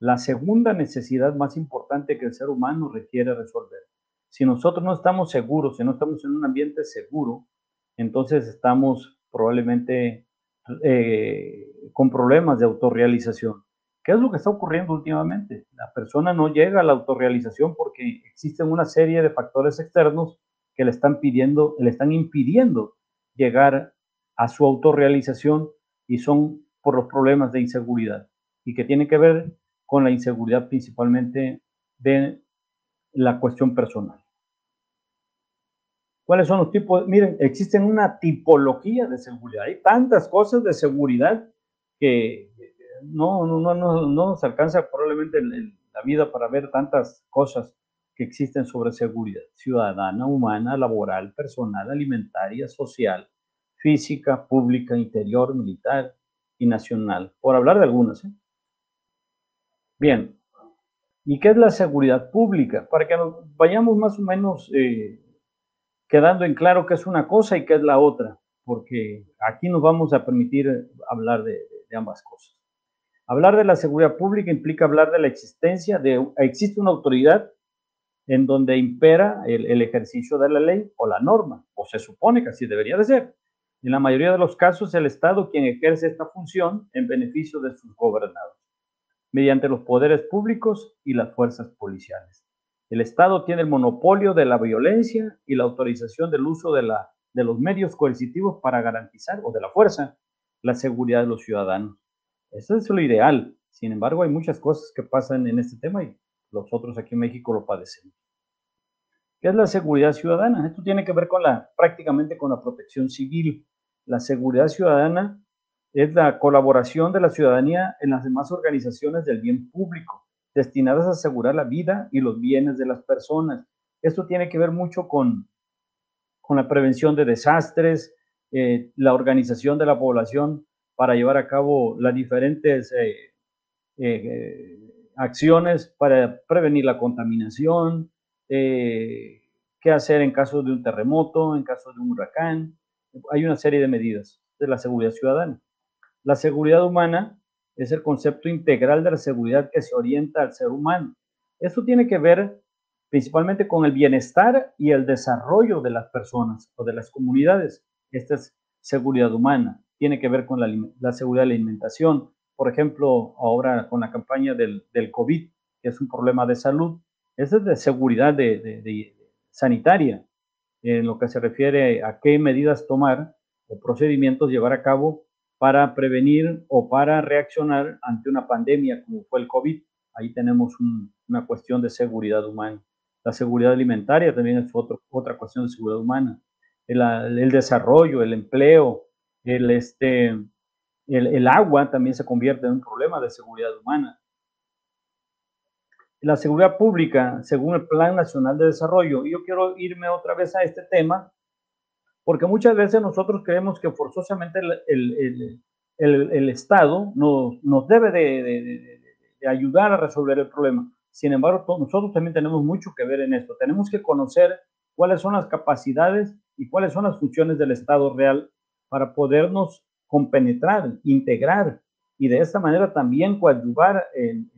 la segunda necesidad más importante que el ser humano requiere resolver. Si nosotros no estamos seguros, si no estamos en un ambiente seguro, entonces estamos probablemente eh, con problemas de autorrealización. ¿Qué es lo que está ocurriendo últimamente? La persona no llega a la autorrealización porque existen una serie de factores externos que le están pidiendo, le están impidiendo llegar a su autorrealización y son por los problemas de inseguridad y que tienen que ver con la inseguridad principalmente de la cuestión personal. ¿Cuáles son los tipos? Miren, existen una tipología de seguridad. Hay tantas cosas de seguridad que no, no, no, no, nos alcanza probablemente la vida para ver tantas cosas que existen sobre seguridad ciudadana, humana, laboral, personal, alimentaria, social, física, pública, interior, militar y nacional, por hablar de algunas. ¿eh? Bien, ¿y qué es la seguridad pública? Para que nos vayamos más o menos eh, quedando en claro qué es una cosa y qué es la otra, porque aquí nos vamos a permitir hablar de, ambas cosas. Hablar de la seguridad pública implica hablar de la existencia de, existe una autoridad en donde impera el, ejercicio de la ley o la norma, o se supone que así debería de ser. En la mayoría de los casos, el Estado quien ejerce esta función en beneficio de sus gobernados, mediante los poderes públicos y las fuerzas policiales. El Estado tiene el monopolio de la violencia y la autorización del uso de, la, de los medios coercitivos para garantizar, o de la fuerza, la seguridad de los ciudadanos. Eso es lo ideal. Sin embargo, hay muchas cosas que pasan en este tema y nosotros aquí en México lo padecemos. ¿Qué es la seguridad ciudadana? Esto tiene que ver con la, prácticamente con la protección civil. La seguridad ciudadana es la colaboración de la ciudadanía en las demás organizaciones del bien público, destinadas a asegurar la vida y los bienes de las personas. Esto tiene que ver mucho con, con la prevención de desastres, eh, la organización de la población para llevar a cabo las diferentes eh, eh, acciones para prevenir la contaminación, qué hacer en caso de un terremoto, en caso de un huracán. Hay una serie de medidas de la seguridad ciudadana. La seguridad humana es el concepto integral de la seguridad que se orienta al ser humano. Esto tiene que ver principalmente con el bienestar y el desarrollo de las personas o de las comunidades. Esta es seguridad humana tiene que ver con la, seguridad de la alimentación. Por ejemplo, ahora con la campaña del, del COVID, que es un problema de salud, es de seguridad de, sanitaria, en lo que se refiere a qué medidas tomar o procedimientos llevar a cabo para prevenir o para reaccionar ante una pandemia como fue el COVID. Ahí tenemos una cuestión de seguridad humana. La seguridad alimentaria también es otra cuestión de seguridad humana. El, el, desarrollo, el empleo, el, este, el, el agua también se convierte en un problema de seguridad humana. La seguridad pública, según el Plan Nacional de Desarrollo, yo quiero irme otra vez a este tema, porque muchas veces nosotros creemos que forzosamente el, el, el, Estado nos, nos debe de, de, de, ayudar a resolver el problema. Sin embargo, nosotros también tenemos mucho que ver en esto. Tenemos que conocer cuáles son las capacidades y cuáles son las funciones del Estado real para podernos compenetrar, integrar y de esta manera también coadyuvar en,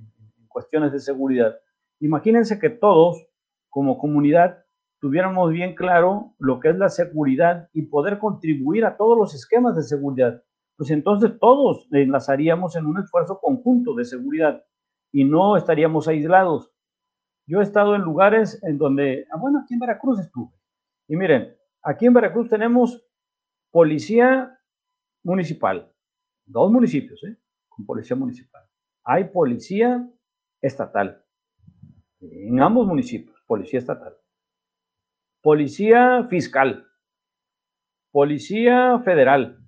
cuestiones de seguridad. Imagínense que todos, como comunidad, tuviéramos bien claro lo que es la seguridad y poder contribuir a todos los esquemas de seguridad. Pues entonces todos enlazaríamos en un esfuerzo conjunto de seguridad y no estaríamos aislados. Yo he estado en lugares en donde, ah, bueno, aquí en Veracruz estuve. Y miren, aquí en Veracruz tenemos Policía municipal, dos municipios, ¿eh? Con policía municipal. Hay policía estatal, en ambos municipios, policía estatal. Policía fiscal, policía federal,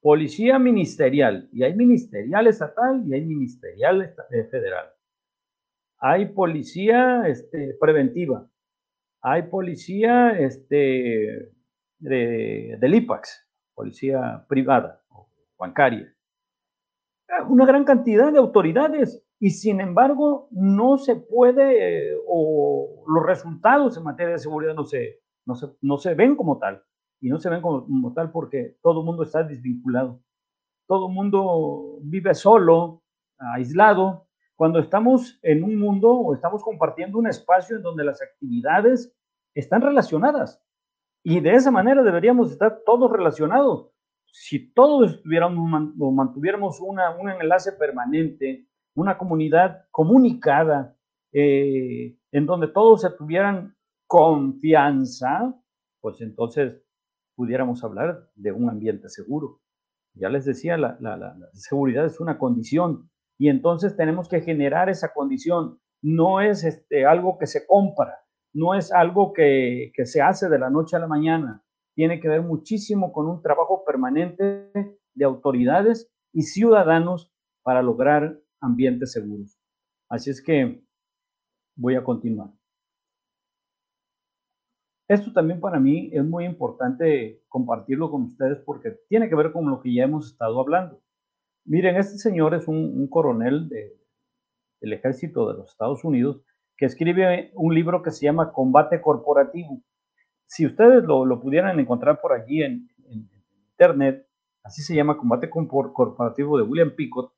policía ministerial, y hay ministerial estatal y hay ministerial eh, federal. Hay policía este, preventiva, hay policía este, de, del IPAX, policía privada o bancaria. Ah, una gran cantidad de autoridades y sin embargo no se puede o los resultados en materia de seguridad no se, no se, no se ven como tal. Y no se ven como, como tal porque todo el mundo está desvinculado. Todo el mundo vive solo, aislado. Cuando estamos en un mundo o estamos compartiendo un espacio en donde las actividades están relacionadas. Y de esa manera deberíamos estar todos relacionados. Si todos estuviéramos mantuviéramos una, un enlace permanente, una comunidad comunicada, eh, en donde todos se tuvieran confianza, pues entonces pudiéramos hablar de un ambiente seguro. Ya les decía, la, la, la, seguridad es una condición y entonces tenemos que generar esa condición. No es este, algo que se compra, no es algo que, se hace de la noche a la mañana, tiene que ver muchísimo con un trabajo permanente de autoridades y ciudadanos para lograr ambientes seguros. Así es que voy a continuar. Esto también para mí es muy importante compartirlo con ustedes porque tiene que ver con lo que ya hemos estado hablando. Miren, este señor es un, coronel del ejército de los Estados Unidos que escribe un libro que se llama Combate Corporativo. Si ustedes lo, pudieran encontrar por allí en, internet, así se llama Combate Corporativo de William Pickett,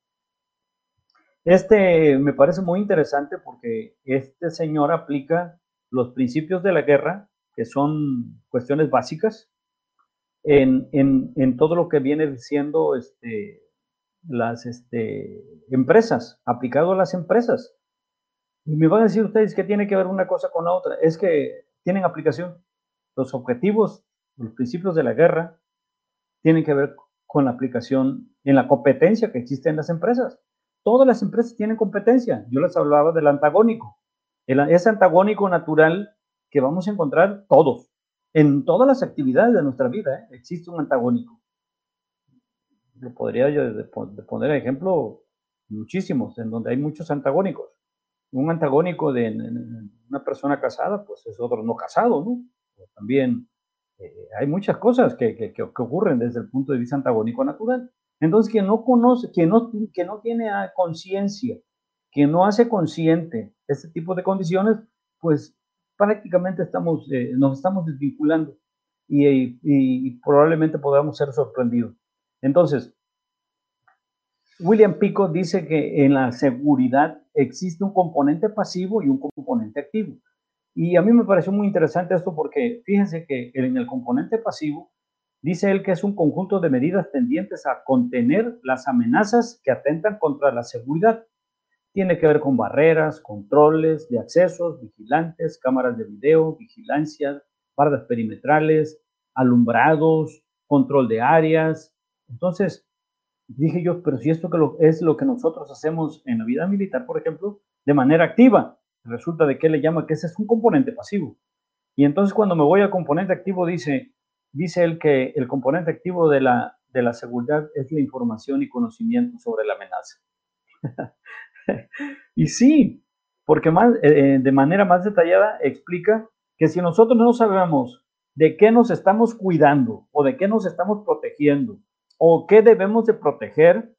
Este me parece muy interesante porque este señor aplica los principios de la guerra, que son cuestiones básicas, en, en, todo lo que viene siendo este, las este, empresas, aplicado a las empresas. Y me van a decir ustedes que tiene que ver una cosa con la otra. Es que tienen aplicación. Los objetivos, los principios de la guerra, tienen que ver con la aplicación en la competencia que existe en las empresas. Todas las empresas tienen competencia. Yo les hablaba del antagónico. El, ese antagónico natural que vamos a encontrar todos. En todas las actividades de nuestra vida ¿eh? existe un antagónico. Lo podría yo de, poner ejemplo muchísimos, en donde hay muchos antagónicos. Un antagónico de una persona casada, pues es otro no casado, ¿no? También eh, hay muchas cosas que, que, que, ocurren desde el punto de vista antagónico natural. Entonces, quien no conoce, quien no, que no tiene conciencia, quien no hace consciente este tipo de condiciones, pues prácticamente estamos, eh, nos estamos desvinculando y, y, probablemente podamos ser sorprendidos. Entonces, William Pico dice que en la seguridad existe un componente pasivo y un componente activo. Y a mí me pareció muy interesante esto porque fíjense que en el componente pasivo dice él que es un conjunto de medidas tendientes a contener las amenazas que atentan contra la seguridad. Tiene que ver con barreras, controles de accesos, vigilantes, cámaras de video, vigilancia, bardas perimetrales, alumbrados, control de áreas. Entonces, dije yo, pero si esto es lo que nosotros hacemos en la vida militar, por ejemplo, de manera activa, resulta de que le llama que ese es un componente pasivo. Y entonces cuando me voy al componente activo, dice, dice él que el componente activo de la, de la seguridad es la información y conocimiento sobre la amenaza. y sí, porque eh, eh, de manera más detallada explica que si nosotros no sabemos de qué nos estamos cuidando o de qué nos estamos protegiendo o qué debemos de proteger,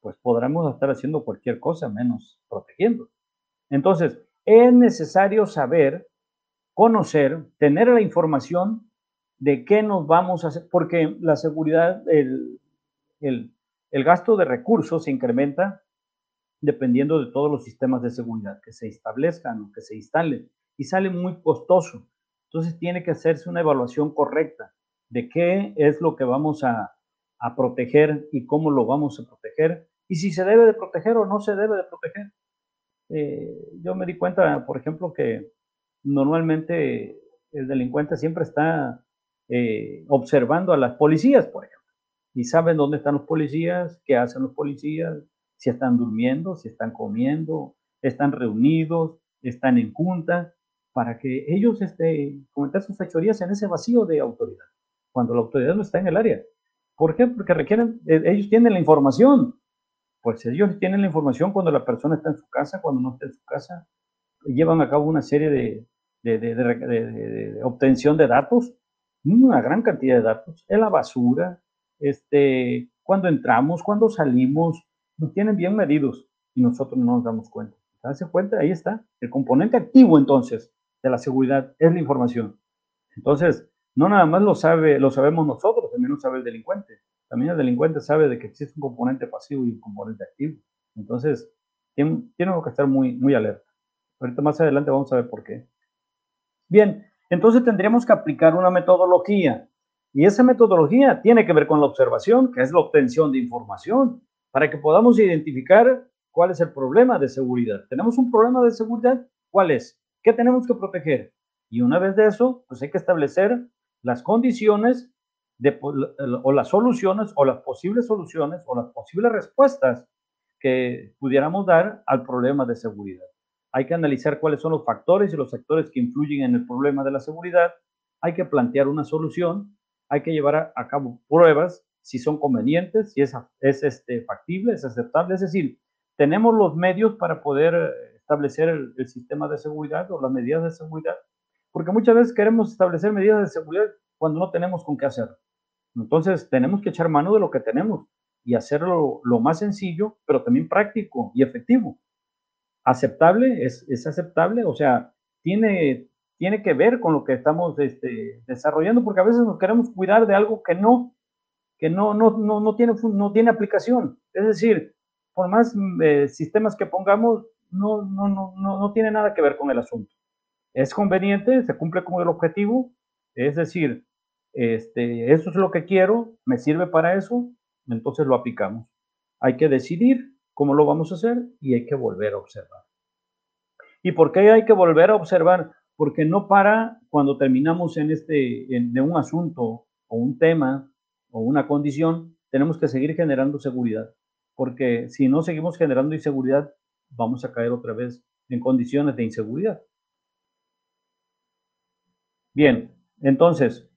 pues podremos estar haciendo cualquier cosa menos protegiendo. Entonces, es necesario saber, conocer, tener la información de qué nos vamos a hacer, porque la seguridad, el, el, gasto de recursos se incrementa dependiendo de todos los sistemas de seguridad que se establezcan o que se instalen y sale muy costoso. Entonces tiene que hacerse una evaluación correcta de qué es lo que vamos a, a proteger y cómo lo vamos a proteger y si se debe de proteger o no se debe de proteger. Eh, yo me di cuenta, por ejemplo, que normalmente el delincuente siempre está eh, observando a las policías, por ejemplo, y saben dónde están los policías, qué hacen los policías, si están durmiendo, si están comiendo, están reunidos, están en junta, para que ellos este, comentar sus fechorías en ese vacío de autoridad, cuando la autoridad no está en el área. ¿Por qué? Porque requieren, eh, ellos tienen la información, pues ellos tienen la información cuando la persona está en su casa, cuando no está en su casa, llevan a cabo una serie de, obtención de datos, una gran cantidad de datos, en la basura, este, cuando entramos, cuando salimos, nos tienen bien medidos y nosotros no nos damos cuenta. ¿Se cuenta? Ahí está. El componente activo entonces de la seguridad es la información. Entonces, no nada más lo sabe, lo sabemos nosotros, también lo sabe el delincuente. También el delincuente sabe de que existe un componente pasivo y un componente activo. Entonces, tiene, que estar muy, muy alerta. Ahorita más adelante vamos a ver por qué. Bien, entonces tendríamos que aplicar una metodología. Y esa metodología tiene que ver con la observación, que es la obtención de información, para que podamos identificar cuál es el problema de seguridad. ¿Tenemos un problema de seguridad? ¿Cuál es? ¿Qué tenemos que proteger? Y una vez de eso, pues hay que establecer las condiciones o las soluciones o las posibles soluciones o las posibles respuestas que pudiéramos dar al problema de seguridad. Hay que analizar cuáles son los factores y los sectores que influyen en el problema de la seguridad. Hay que plantear una solución. Hay que llevar a, cabo pruebas si son convenientes, si es, es este, factible, es aceptable. Es decir, tenemos los medios para poder eh, establecer el, el sistema de seguridad o las medidas de seguridad. Porque muchas veces queremos establecer medidas de seguridad cuando no tenemos con qué hacerlo. Entonces, tenemos que echar mano de lo que tenemos y hacerlo lo más sencillo, pero también práctico y efectivo. Aceptable, es, es aceptable, o sea, tiene, tiene que ver con lo que estamos este, desarrollando, porque a veces nos queremos cuidar de algo que no, que no, no, no, no, tiene, no tiene aplicación. Es decir, por más eh, sistemas que pongamos, no, no, no, no, no tiene nada que ver con el asunto. Es conveniente, se cumple con el objetivo, es decir, este, eso es lo que quiero, me sirve para eso, entonces lo aplicamos. Hay que decidir cómo lo vamos a hacer y hay que volver a observar. ¿Y por qué hay que volver a observar? Porque no para cuando terminamos en este, de un asunto o un tema o una condición, tenemos que seguir generando seguridad. Porque si no seguimos generando inseguridad, vamos a caer otra vez en condiciones de inseguridad. Bien, entonces,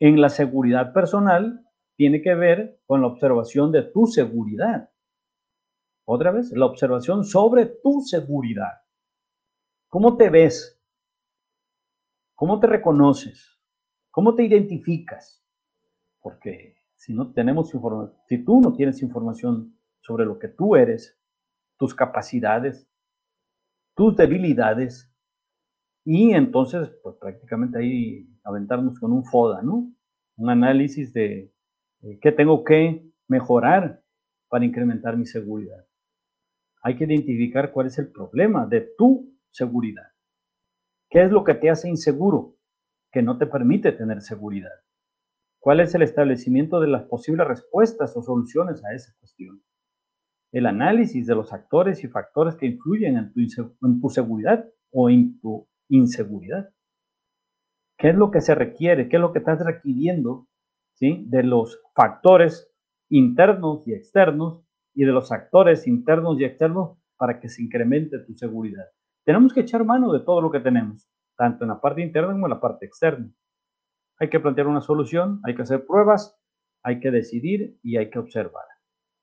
en la seguridad personal tiene que ver con la observación de tu seguridad. Otra vez, la observación sobre tu seguridad. ¿Cómo te ves? ¿Cómo te reconoces? ¿Cómo te identificas? Porque si no tenemos información, si tú no tienes información sobre lo que tú eres, tus capacidades, tus debilidades, y entonces, pues prácticamente ahí aventarnos con un FODA, ¿no? Un análisis de qué tengo que mejorar para incrementar mi seguridad. Hay que identificar cuál es el problema de tu seguridad. ¿Qué es lo que te hace inseguro? Que no te permite tener seguridad. ¿Cuál es el establecimiento de las posibles respuestas o soluciones a esa cuestión? El análisis de los actores y factores que influyen en tu, en tu seguridad o en tu inseguridad. ¿Qué es lo que se requiere? ¿Qué es lo que estás requiriendo ¿sí? de los factores internos y externos y de los actores internos y externos para que se incremente tu seguridad? Tenemos que echar mano de todo lo que tenemos, tanto en la parte interna como en la parte externa. Hay que plantear una solución, hay que hacer pruebas, hay que decidir y hay que observar.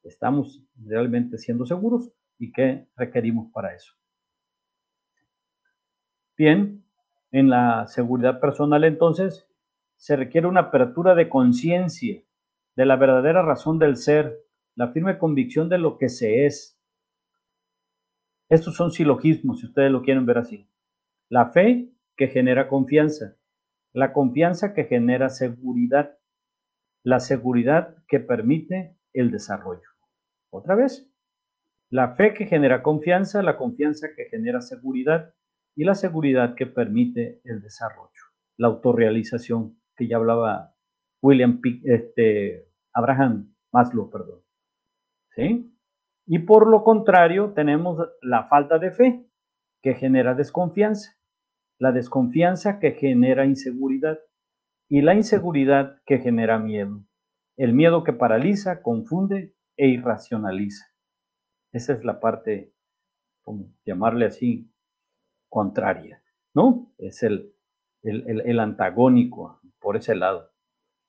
¿Estamos realmente siendo seguros y qué requerimos para eso? Bien, en la seguridad personal entonces se requiere una apertura de conciencia de la verdadera razón del ser, la firme convicción de lo que se es. Estos son silogismos, si ustedes lo quieren ver así. La fe que genera confianza, la confianza que genera seguridad, la seguridad que permite el desarrollo. Otra vez, la fe que genera confianza, la confianza que genera seguridad y la seguridad que permite el desarrollo, la autorrealización que ya hablaba William este, Abraham Maslow, perdón. ¿Sí? Y por lo contrario, tenemos la falta de fe que genera desconfianza la desconfianza que genera inseguridad y la inseguridad que genera miedo, el miedo que paraliza, confunde e irracionaliza. Esa es la parte, como llamarle así, contraria, ¿no? Es el, el, el antagónico por ese lado.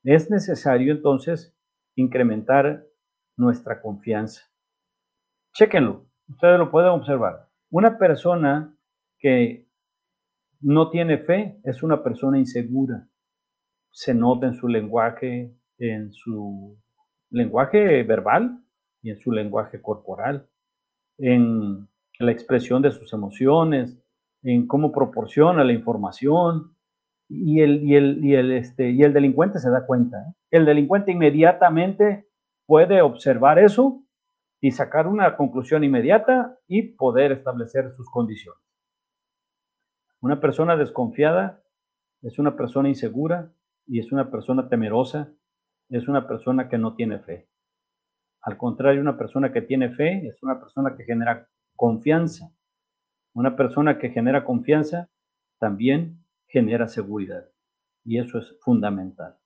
Es necesario entonces incrementar nuestra confianza. Chéquenlo, ustedes lo pueden observar. Una persona que no tiene fe, es una persona insegura. Se nota en su lenguaje, en su lenguaje verbal y en su lenguaje corporal, en la expresión de sus emociones, en cómo proporciona la información. Y el, y el, y el, este, y el delincuente se da cuenta. ¿eh? El delincuente inmediatamente puede observar eso y sacar una conclusión inmediata y poder establecer sus condiciones. Una persona desconfiada es una persona insegura y es una persona temerosa, es una persona que no tiene fe. Al contrario, una persona que tiene fe es una persona que genera confianza. Una persona que genera confianza también genera seguridad. Y eso es fundamental.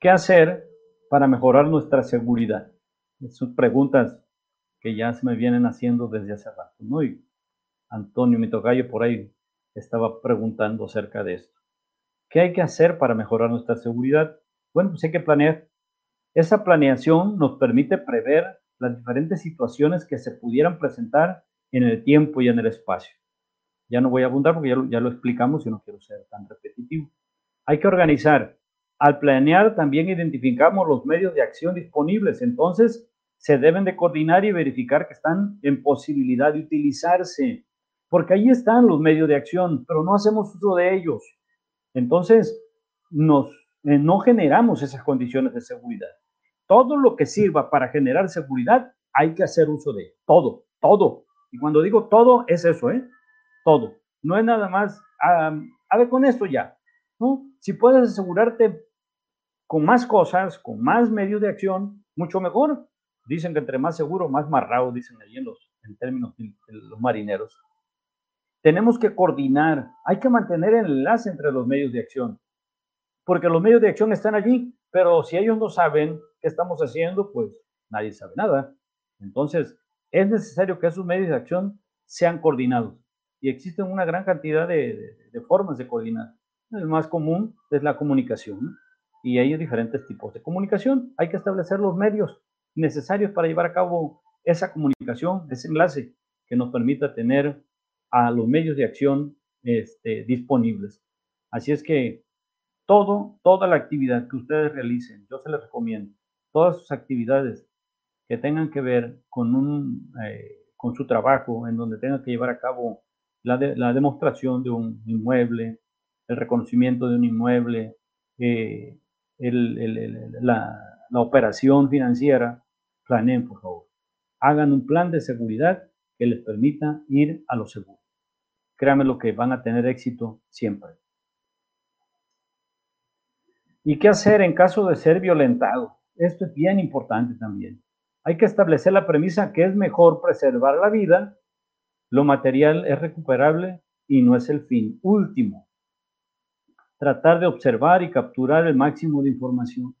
¿Qué hacer para mejorar nuestra seguridad? Son preguntas que ya se me vienen haciendo desde hace rato, ¿no? Antonio Mitogallo por ahí estaba preguntando acerca de esto. ¿Qué hay que hacer para mejorar nuestra seguridad? Bueno, pues hay que planear. Esa planeación nos permite prever las diferentes situaciones que se pudieran presentar en el tiempo y en el espacio. Ya no voy a abundar porque ya lo, ya lo explicamos y no quiero ser tan repetitivo. Hay que organizar. Al planear también identificamos los medios de acción disponibles. Entonces, se deben de coordinar y verificar que están en posibilidad de utilizarse porque ahí están los medios de acción, pero no hacemos uso de ellos. Entonces, nos, eh, no generamos esas condiciones de seguridad. Todo lo que sirva para generar seguridad, hay que hacer uso de todo, todo. Y cuando digo todo, es eso, ¿eh? Todo. No es nada más, a ver, con esto ya, ¿no? Si puedes asegurarte con más cosas, con más medios de acción, mucho mejor. Dicen que entre más seguro, más marrado, dicen allí en, los, en términos de los marineros. Tenemos que coordinar, hay que mantener el enlace entre los medios de acción, porque los medios de acción están allí, pero si ellos no saben qué estamos haciendo, pues nadie sabe nada. Entonces, es necesario que esos medios de acción sean coordinados. Y existen una gran cantidad de, formas de coordinar. El más común es la comunicación. Y hay diferentes tipos de comunicación. Hay que establecer los medios necesarios para llevar a cabo esa comunicación, ese enlace que nos permita tener a los medios de acción este, disponibles. Así es que todo, toda la actividad que ustedes realicen, yo se les recomiendo, todas sus actividades que tengan que ver con, un, eh, con su trabajo, en donde tengan que llevar a cabo la, demostración de un inmueble, el reconocimiento de un inmueble, eh, la, la operación financiera, planeen, por favor. Hagan un plan de seguridad que les permita ir a lo seguro. Créanme lo que van a tener éxito siempre. ¿Y qué hacer en caso de ser violentado? Esto es bien importante también. Hay que establecer la premisa que es mejor preservar la vida, lo material es recuperable y no es el fin último. Tratar de observar y capturar el máximo de información.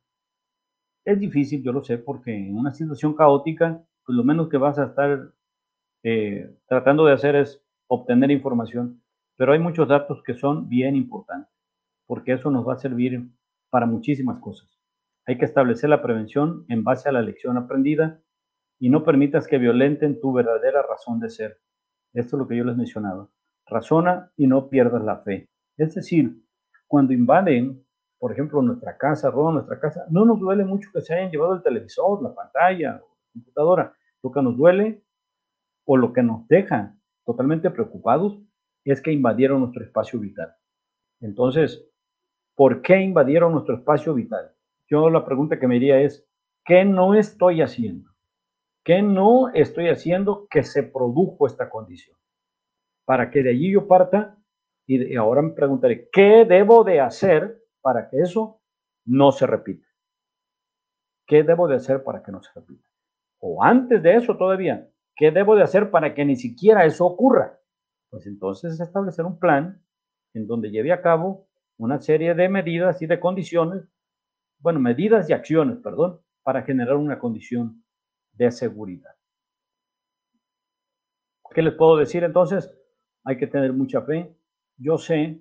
Es difícil, yo lo sé, porque en una situación caótica, pues lo menos que vas a estar eh, tratando de hacer es obtener información, pero hay muchos datos que son bien importantes, porque eso nos va a servir para muchísimas cosas. Hay que establecer la prevención en base a la lección aprendida y no permitas que violenten tu verdadera razón de ser. Esto es lo que yo les mencionaba. Razona y no pierdas la fe. Es decir, cuando invaden, por ejemplo, nuestra casa, roban nuestra casa, no nos duele mucho que se hayan llevado el televisor, la pantalla, la computadora. Lo que nos duele o lo que nos deja totalmente preocupados es que invadieron nuestro espacio vital. Entonces, ¿por qué invadieron nuestro espacio vital? Yo la pregunta que me diría es, ¿qué no estoy haciendo? ¿Qué no estoy haciendo que se produjo esta condición? Para que de allí yo parta y ahora me preguntaré, ¿qué debo de hacer para que eso no se repita? ¿Qué debo de hacer para que no se repita? O antes de eso todavía, ¿qué debo de hacer para que ni siquiera eso ocurra? Pues entonces establecer un plan en donde lleve a cabo una serie de medidas y de condiciones, bueno, medidas y acciones, perdón, para generar una condición de seguridad. ¿Qué les puedo decir entonces? Hay que tener mucha fe. Yo sé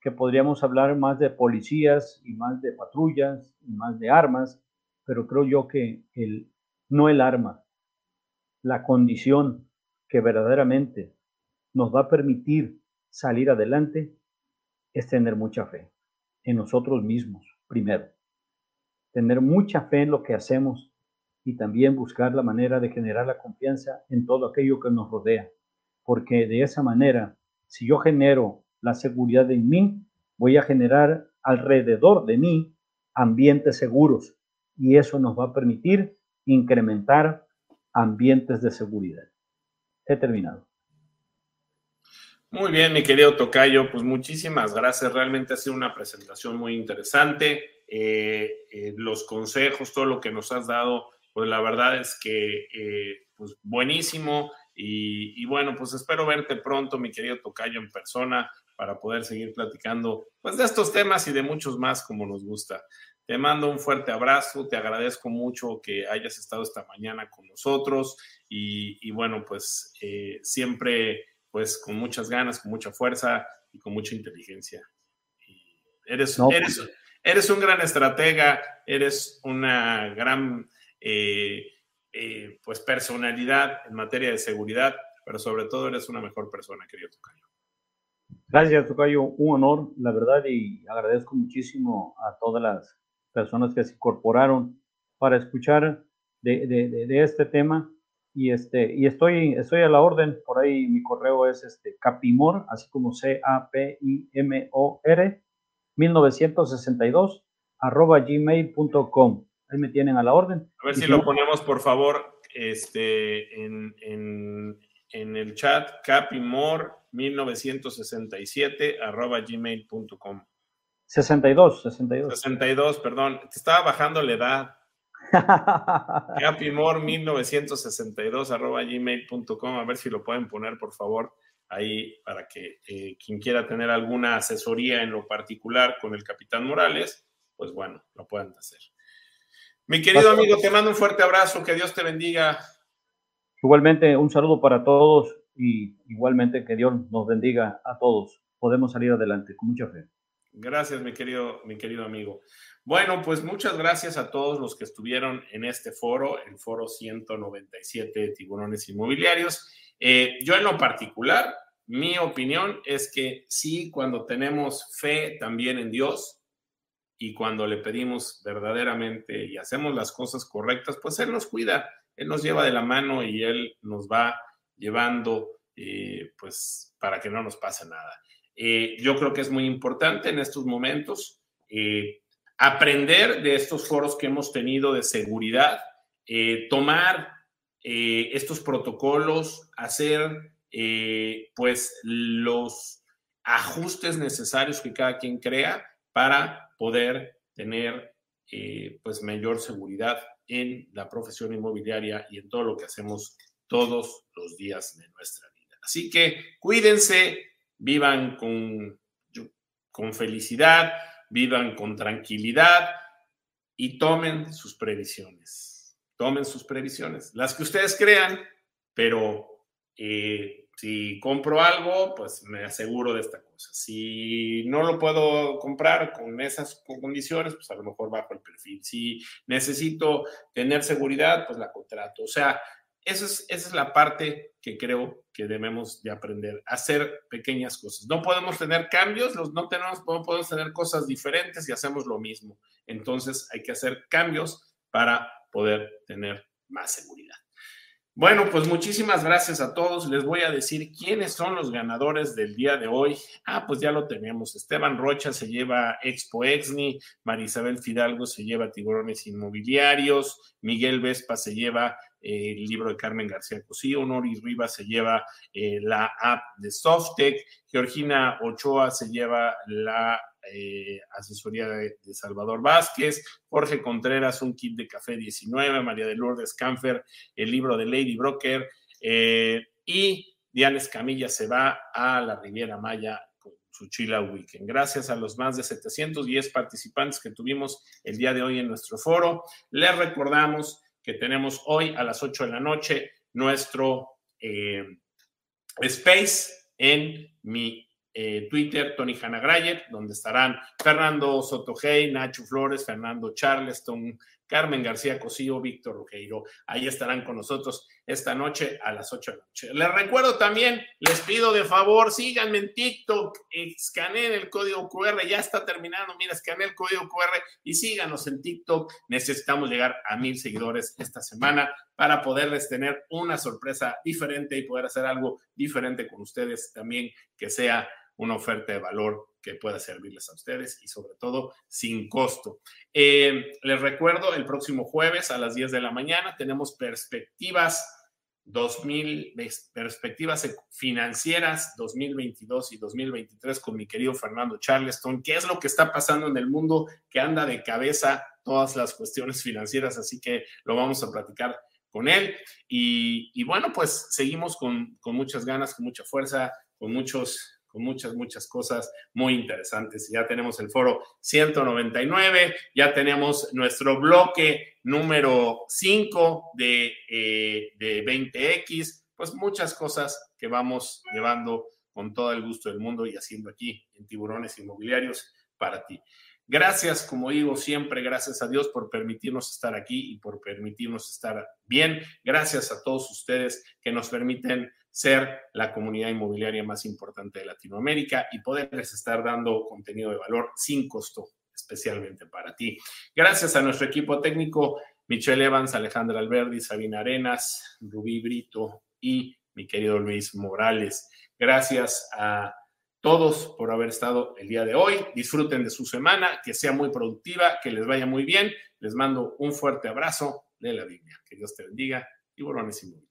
que podríamos hablar más de policías y más de patrullas y más de armas, pero creo yo que el, no el arma, la condición que verdaderamente nos va a permitir salir adelante es tener mucha fe en nosotros mismos, primero. Tener mucha fe en lo que hacemos y también buscar la manera de generar la confianza en todo aquello que nos rodea. Porque de esa manera, si yo genero la seguridad en mí, voy a generar alrededor de mí ambientes seguros y eso nos va a permitir incrementar ambientes de seguridad. He terminado. Muy bien, mi querido Tocayo, pues muchísimas gracias. Realmente ha sido una presentación muy interesante. Eh, eh, los consejos, todo lo que nos has dado, pues la verdad es que eh, pues buenísimo. Y, bueno, pues espero verte pronto, mi querido Tocayo, en persona para poder seguir platicando pues de estos temas y de muchos más como nos gusta. Te mando un fuerte abrazo, te agradezco mucho que hayas estado esta mañana con nosotros y, bueno, pues siempre pues con muchas ganas, con mucha fuerza y con mucha inteligencia. eres, eres, eres, un gran estratega, eres una gran eh, eh, pues personalidad en materia de seguridad, pero sobre todo eres una mejor persona, querido Tocayo. Gracias, Tocayo. Un honor, la verdad, y agradezco muchísimo a todas las personas que se incorporaron para escuchar de, de, de este tema y este y estoy estoy a la orden por ahí mi correo es este capimor así como c a p i m o r 1962 arroba gmail.com ahí me tienen a la orden. A ver si, lo ponemos, por favor, este, en, en el chat, capimore1967 arroba gmail.com. 62, 62. 62, perdón. Te estaba bajando la edad. Capimore1962 arroba gmail.com. A ver si lo pueden poner, por favor, ahí para que eh, quien quiera tener alguna asesoría en lo particular con el capitán Morales, pues bueno, lo puedan hacer. Mi querido amigo, te mando un fuerte abrazo. Que Dios te bendiga. Igualmente, un saludo para todos y igualmente que Dios nos bendiga a todos. Podemos salir adelante con mucha fe. Gracias, mi querido, mi querido amigo. Bueno, pues muchas gracias a todos los que estuvieron en este foro, el foro 197 de tiburones inmobiliarios. Eh, yo en lo particular, mi opinión es que sí, cuando tenemos fe también en Dios y cuando le pedimos verdaderamente y hacemos las cosas correctas, pues Él nos cuida, Él nos lleva de la mano y Él nos va llevando, eh, pues, para que no nos pase nada. Eh, yo creo que es muy importante en estos momentos eh, aprender de estos foros que hemos tenido de seguridad, tomar estos protocolos, hacer, pues, los ajustes necesarios que cada quien crea para poder tener, pues, mayor seguridad en la profesión inmobiliaria y en todo lo que hacemos todos los días de nuestra vida. Así que cuídense, vivan con, con felicidad, vivan con tranquilidad y tomen sus previsiones. Tomen sus previsiones, las que ustedes crean, pero eh, si compro algo, pues me aseguro de esta cosa. Si no lo puedo comprar con esas condiciones, pues a lo mejor bajo el perfil. Si necesito tener seguridad, pues la contrato. O sea, esa es, esa es la parte que creo que debemos de aprender, hacer pequeñas cosas. No podemos tener cambios, no, tenemos, no podemos tener cosas diferentes y hacemos lo mismo. Entonces hay que hacer cambios para poder tener más seguridad. Bueno, pues muchísimas gracias a todos. Les voy a decir quiénes son los ganadores del día de hoy. Ah, pues ya lo tenemos. Esteban Rocha se lleva Expo Exni, Marisabel Fidalgo se lleva Tiburones Inmobiliarios, Miguel Vespa se lleva eh, el libro de Carmen García Cosío, Noris Rivas se lleva eh, la app de Softec, Georgina Ochoa se lleva la eh, asesoría de, Salvador Vázquez, Jorge Contreras, un kit de café 19, María de Lourdes Canfer, el libro de Lady Broker, y Diana Escamilla se va a la Riviera Maya con su Chila Weekend. Gracias a los más de 710 participantes que tuvimos el día de hoy en nuestro foro. Les recordamos que tenemos hoy a las 8 de la noche nuestro eh, space en mi eh, Twitter, Tony Hanagrayer, donde estarán Fernando Sotogey, Nacho Flores, Fernando Charleston, Carmen García Cosío, Víctor Roqueiro. Ahí estarán con nosotros esta noche a las 8 de la noche. Les recuerdo también, les pido de favor, síganme en TikTok, escaneen el código QR, ya está terminando, mira, escaneen el código QR y síganos en TikTok. Necesitamos llegar a mil seguidores esta semana para poderles tener una sorpresa diferente y poder hacer algo diferente con ustedes también que sea una oferta de valor que pueda servirles a ustedes y sobre todo sin costo. Eh, les recuerdo, el próximo jueves a las 10 de la mañana tenemos perspectivas 2000, perspectivas financieras 2022 y 2023 con mi querido Fernando Charleston. ¿Qué es lo que está pasando en el mundo que anda de cabeza todas las cuestiones financieras? Así que lo vamos a platicar con él. Y, y bueno, pues seguimos con, con muchas ganas, con mucha fuerza, con muchos con muchas, muchas cosas muy interesantes. Ya tenemos el foro 199, ya tenemos nuestro bloque número 5 de, eh, de 20X, pues muchas cosas que vamos llevando con todo el gusto del mundo y haciendo aquí en Tiburones Inmobiliarios para ti. Gracias, como digo siempre, gracias a Dios por permitirnos estar aquí y por permitirnos estar bien. Gracias a todos ustedes que nos permiten ser la comunidad inmobiliaria más importante de Latinoamérica y poderles estar dando contenido de valor sin costo, especialmente para ti. Gracias a nuestro equipo técnico, Michelle Evans, Alejandra Alberdi, Sabina Arenas, Rubí Brito y mi querido Luis Morales. Gracias a todos por haber estado el día de hoy. Disfruten de su semana, que sea muy productiva, que les vaya muy bien. Les mando un fuerte abrazo de la Biblia. Que Dios te bendiga. y Tiburones Inmobiliarios.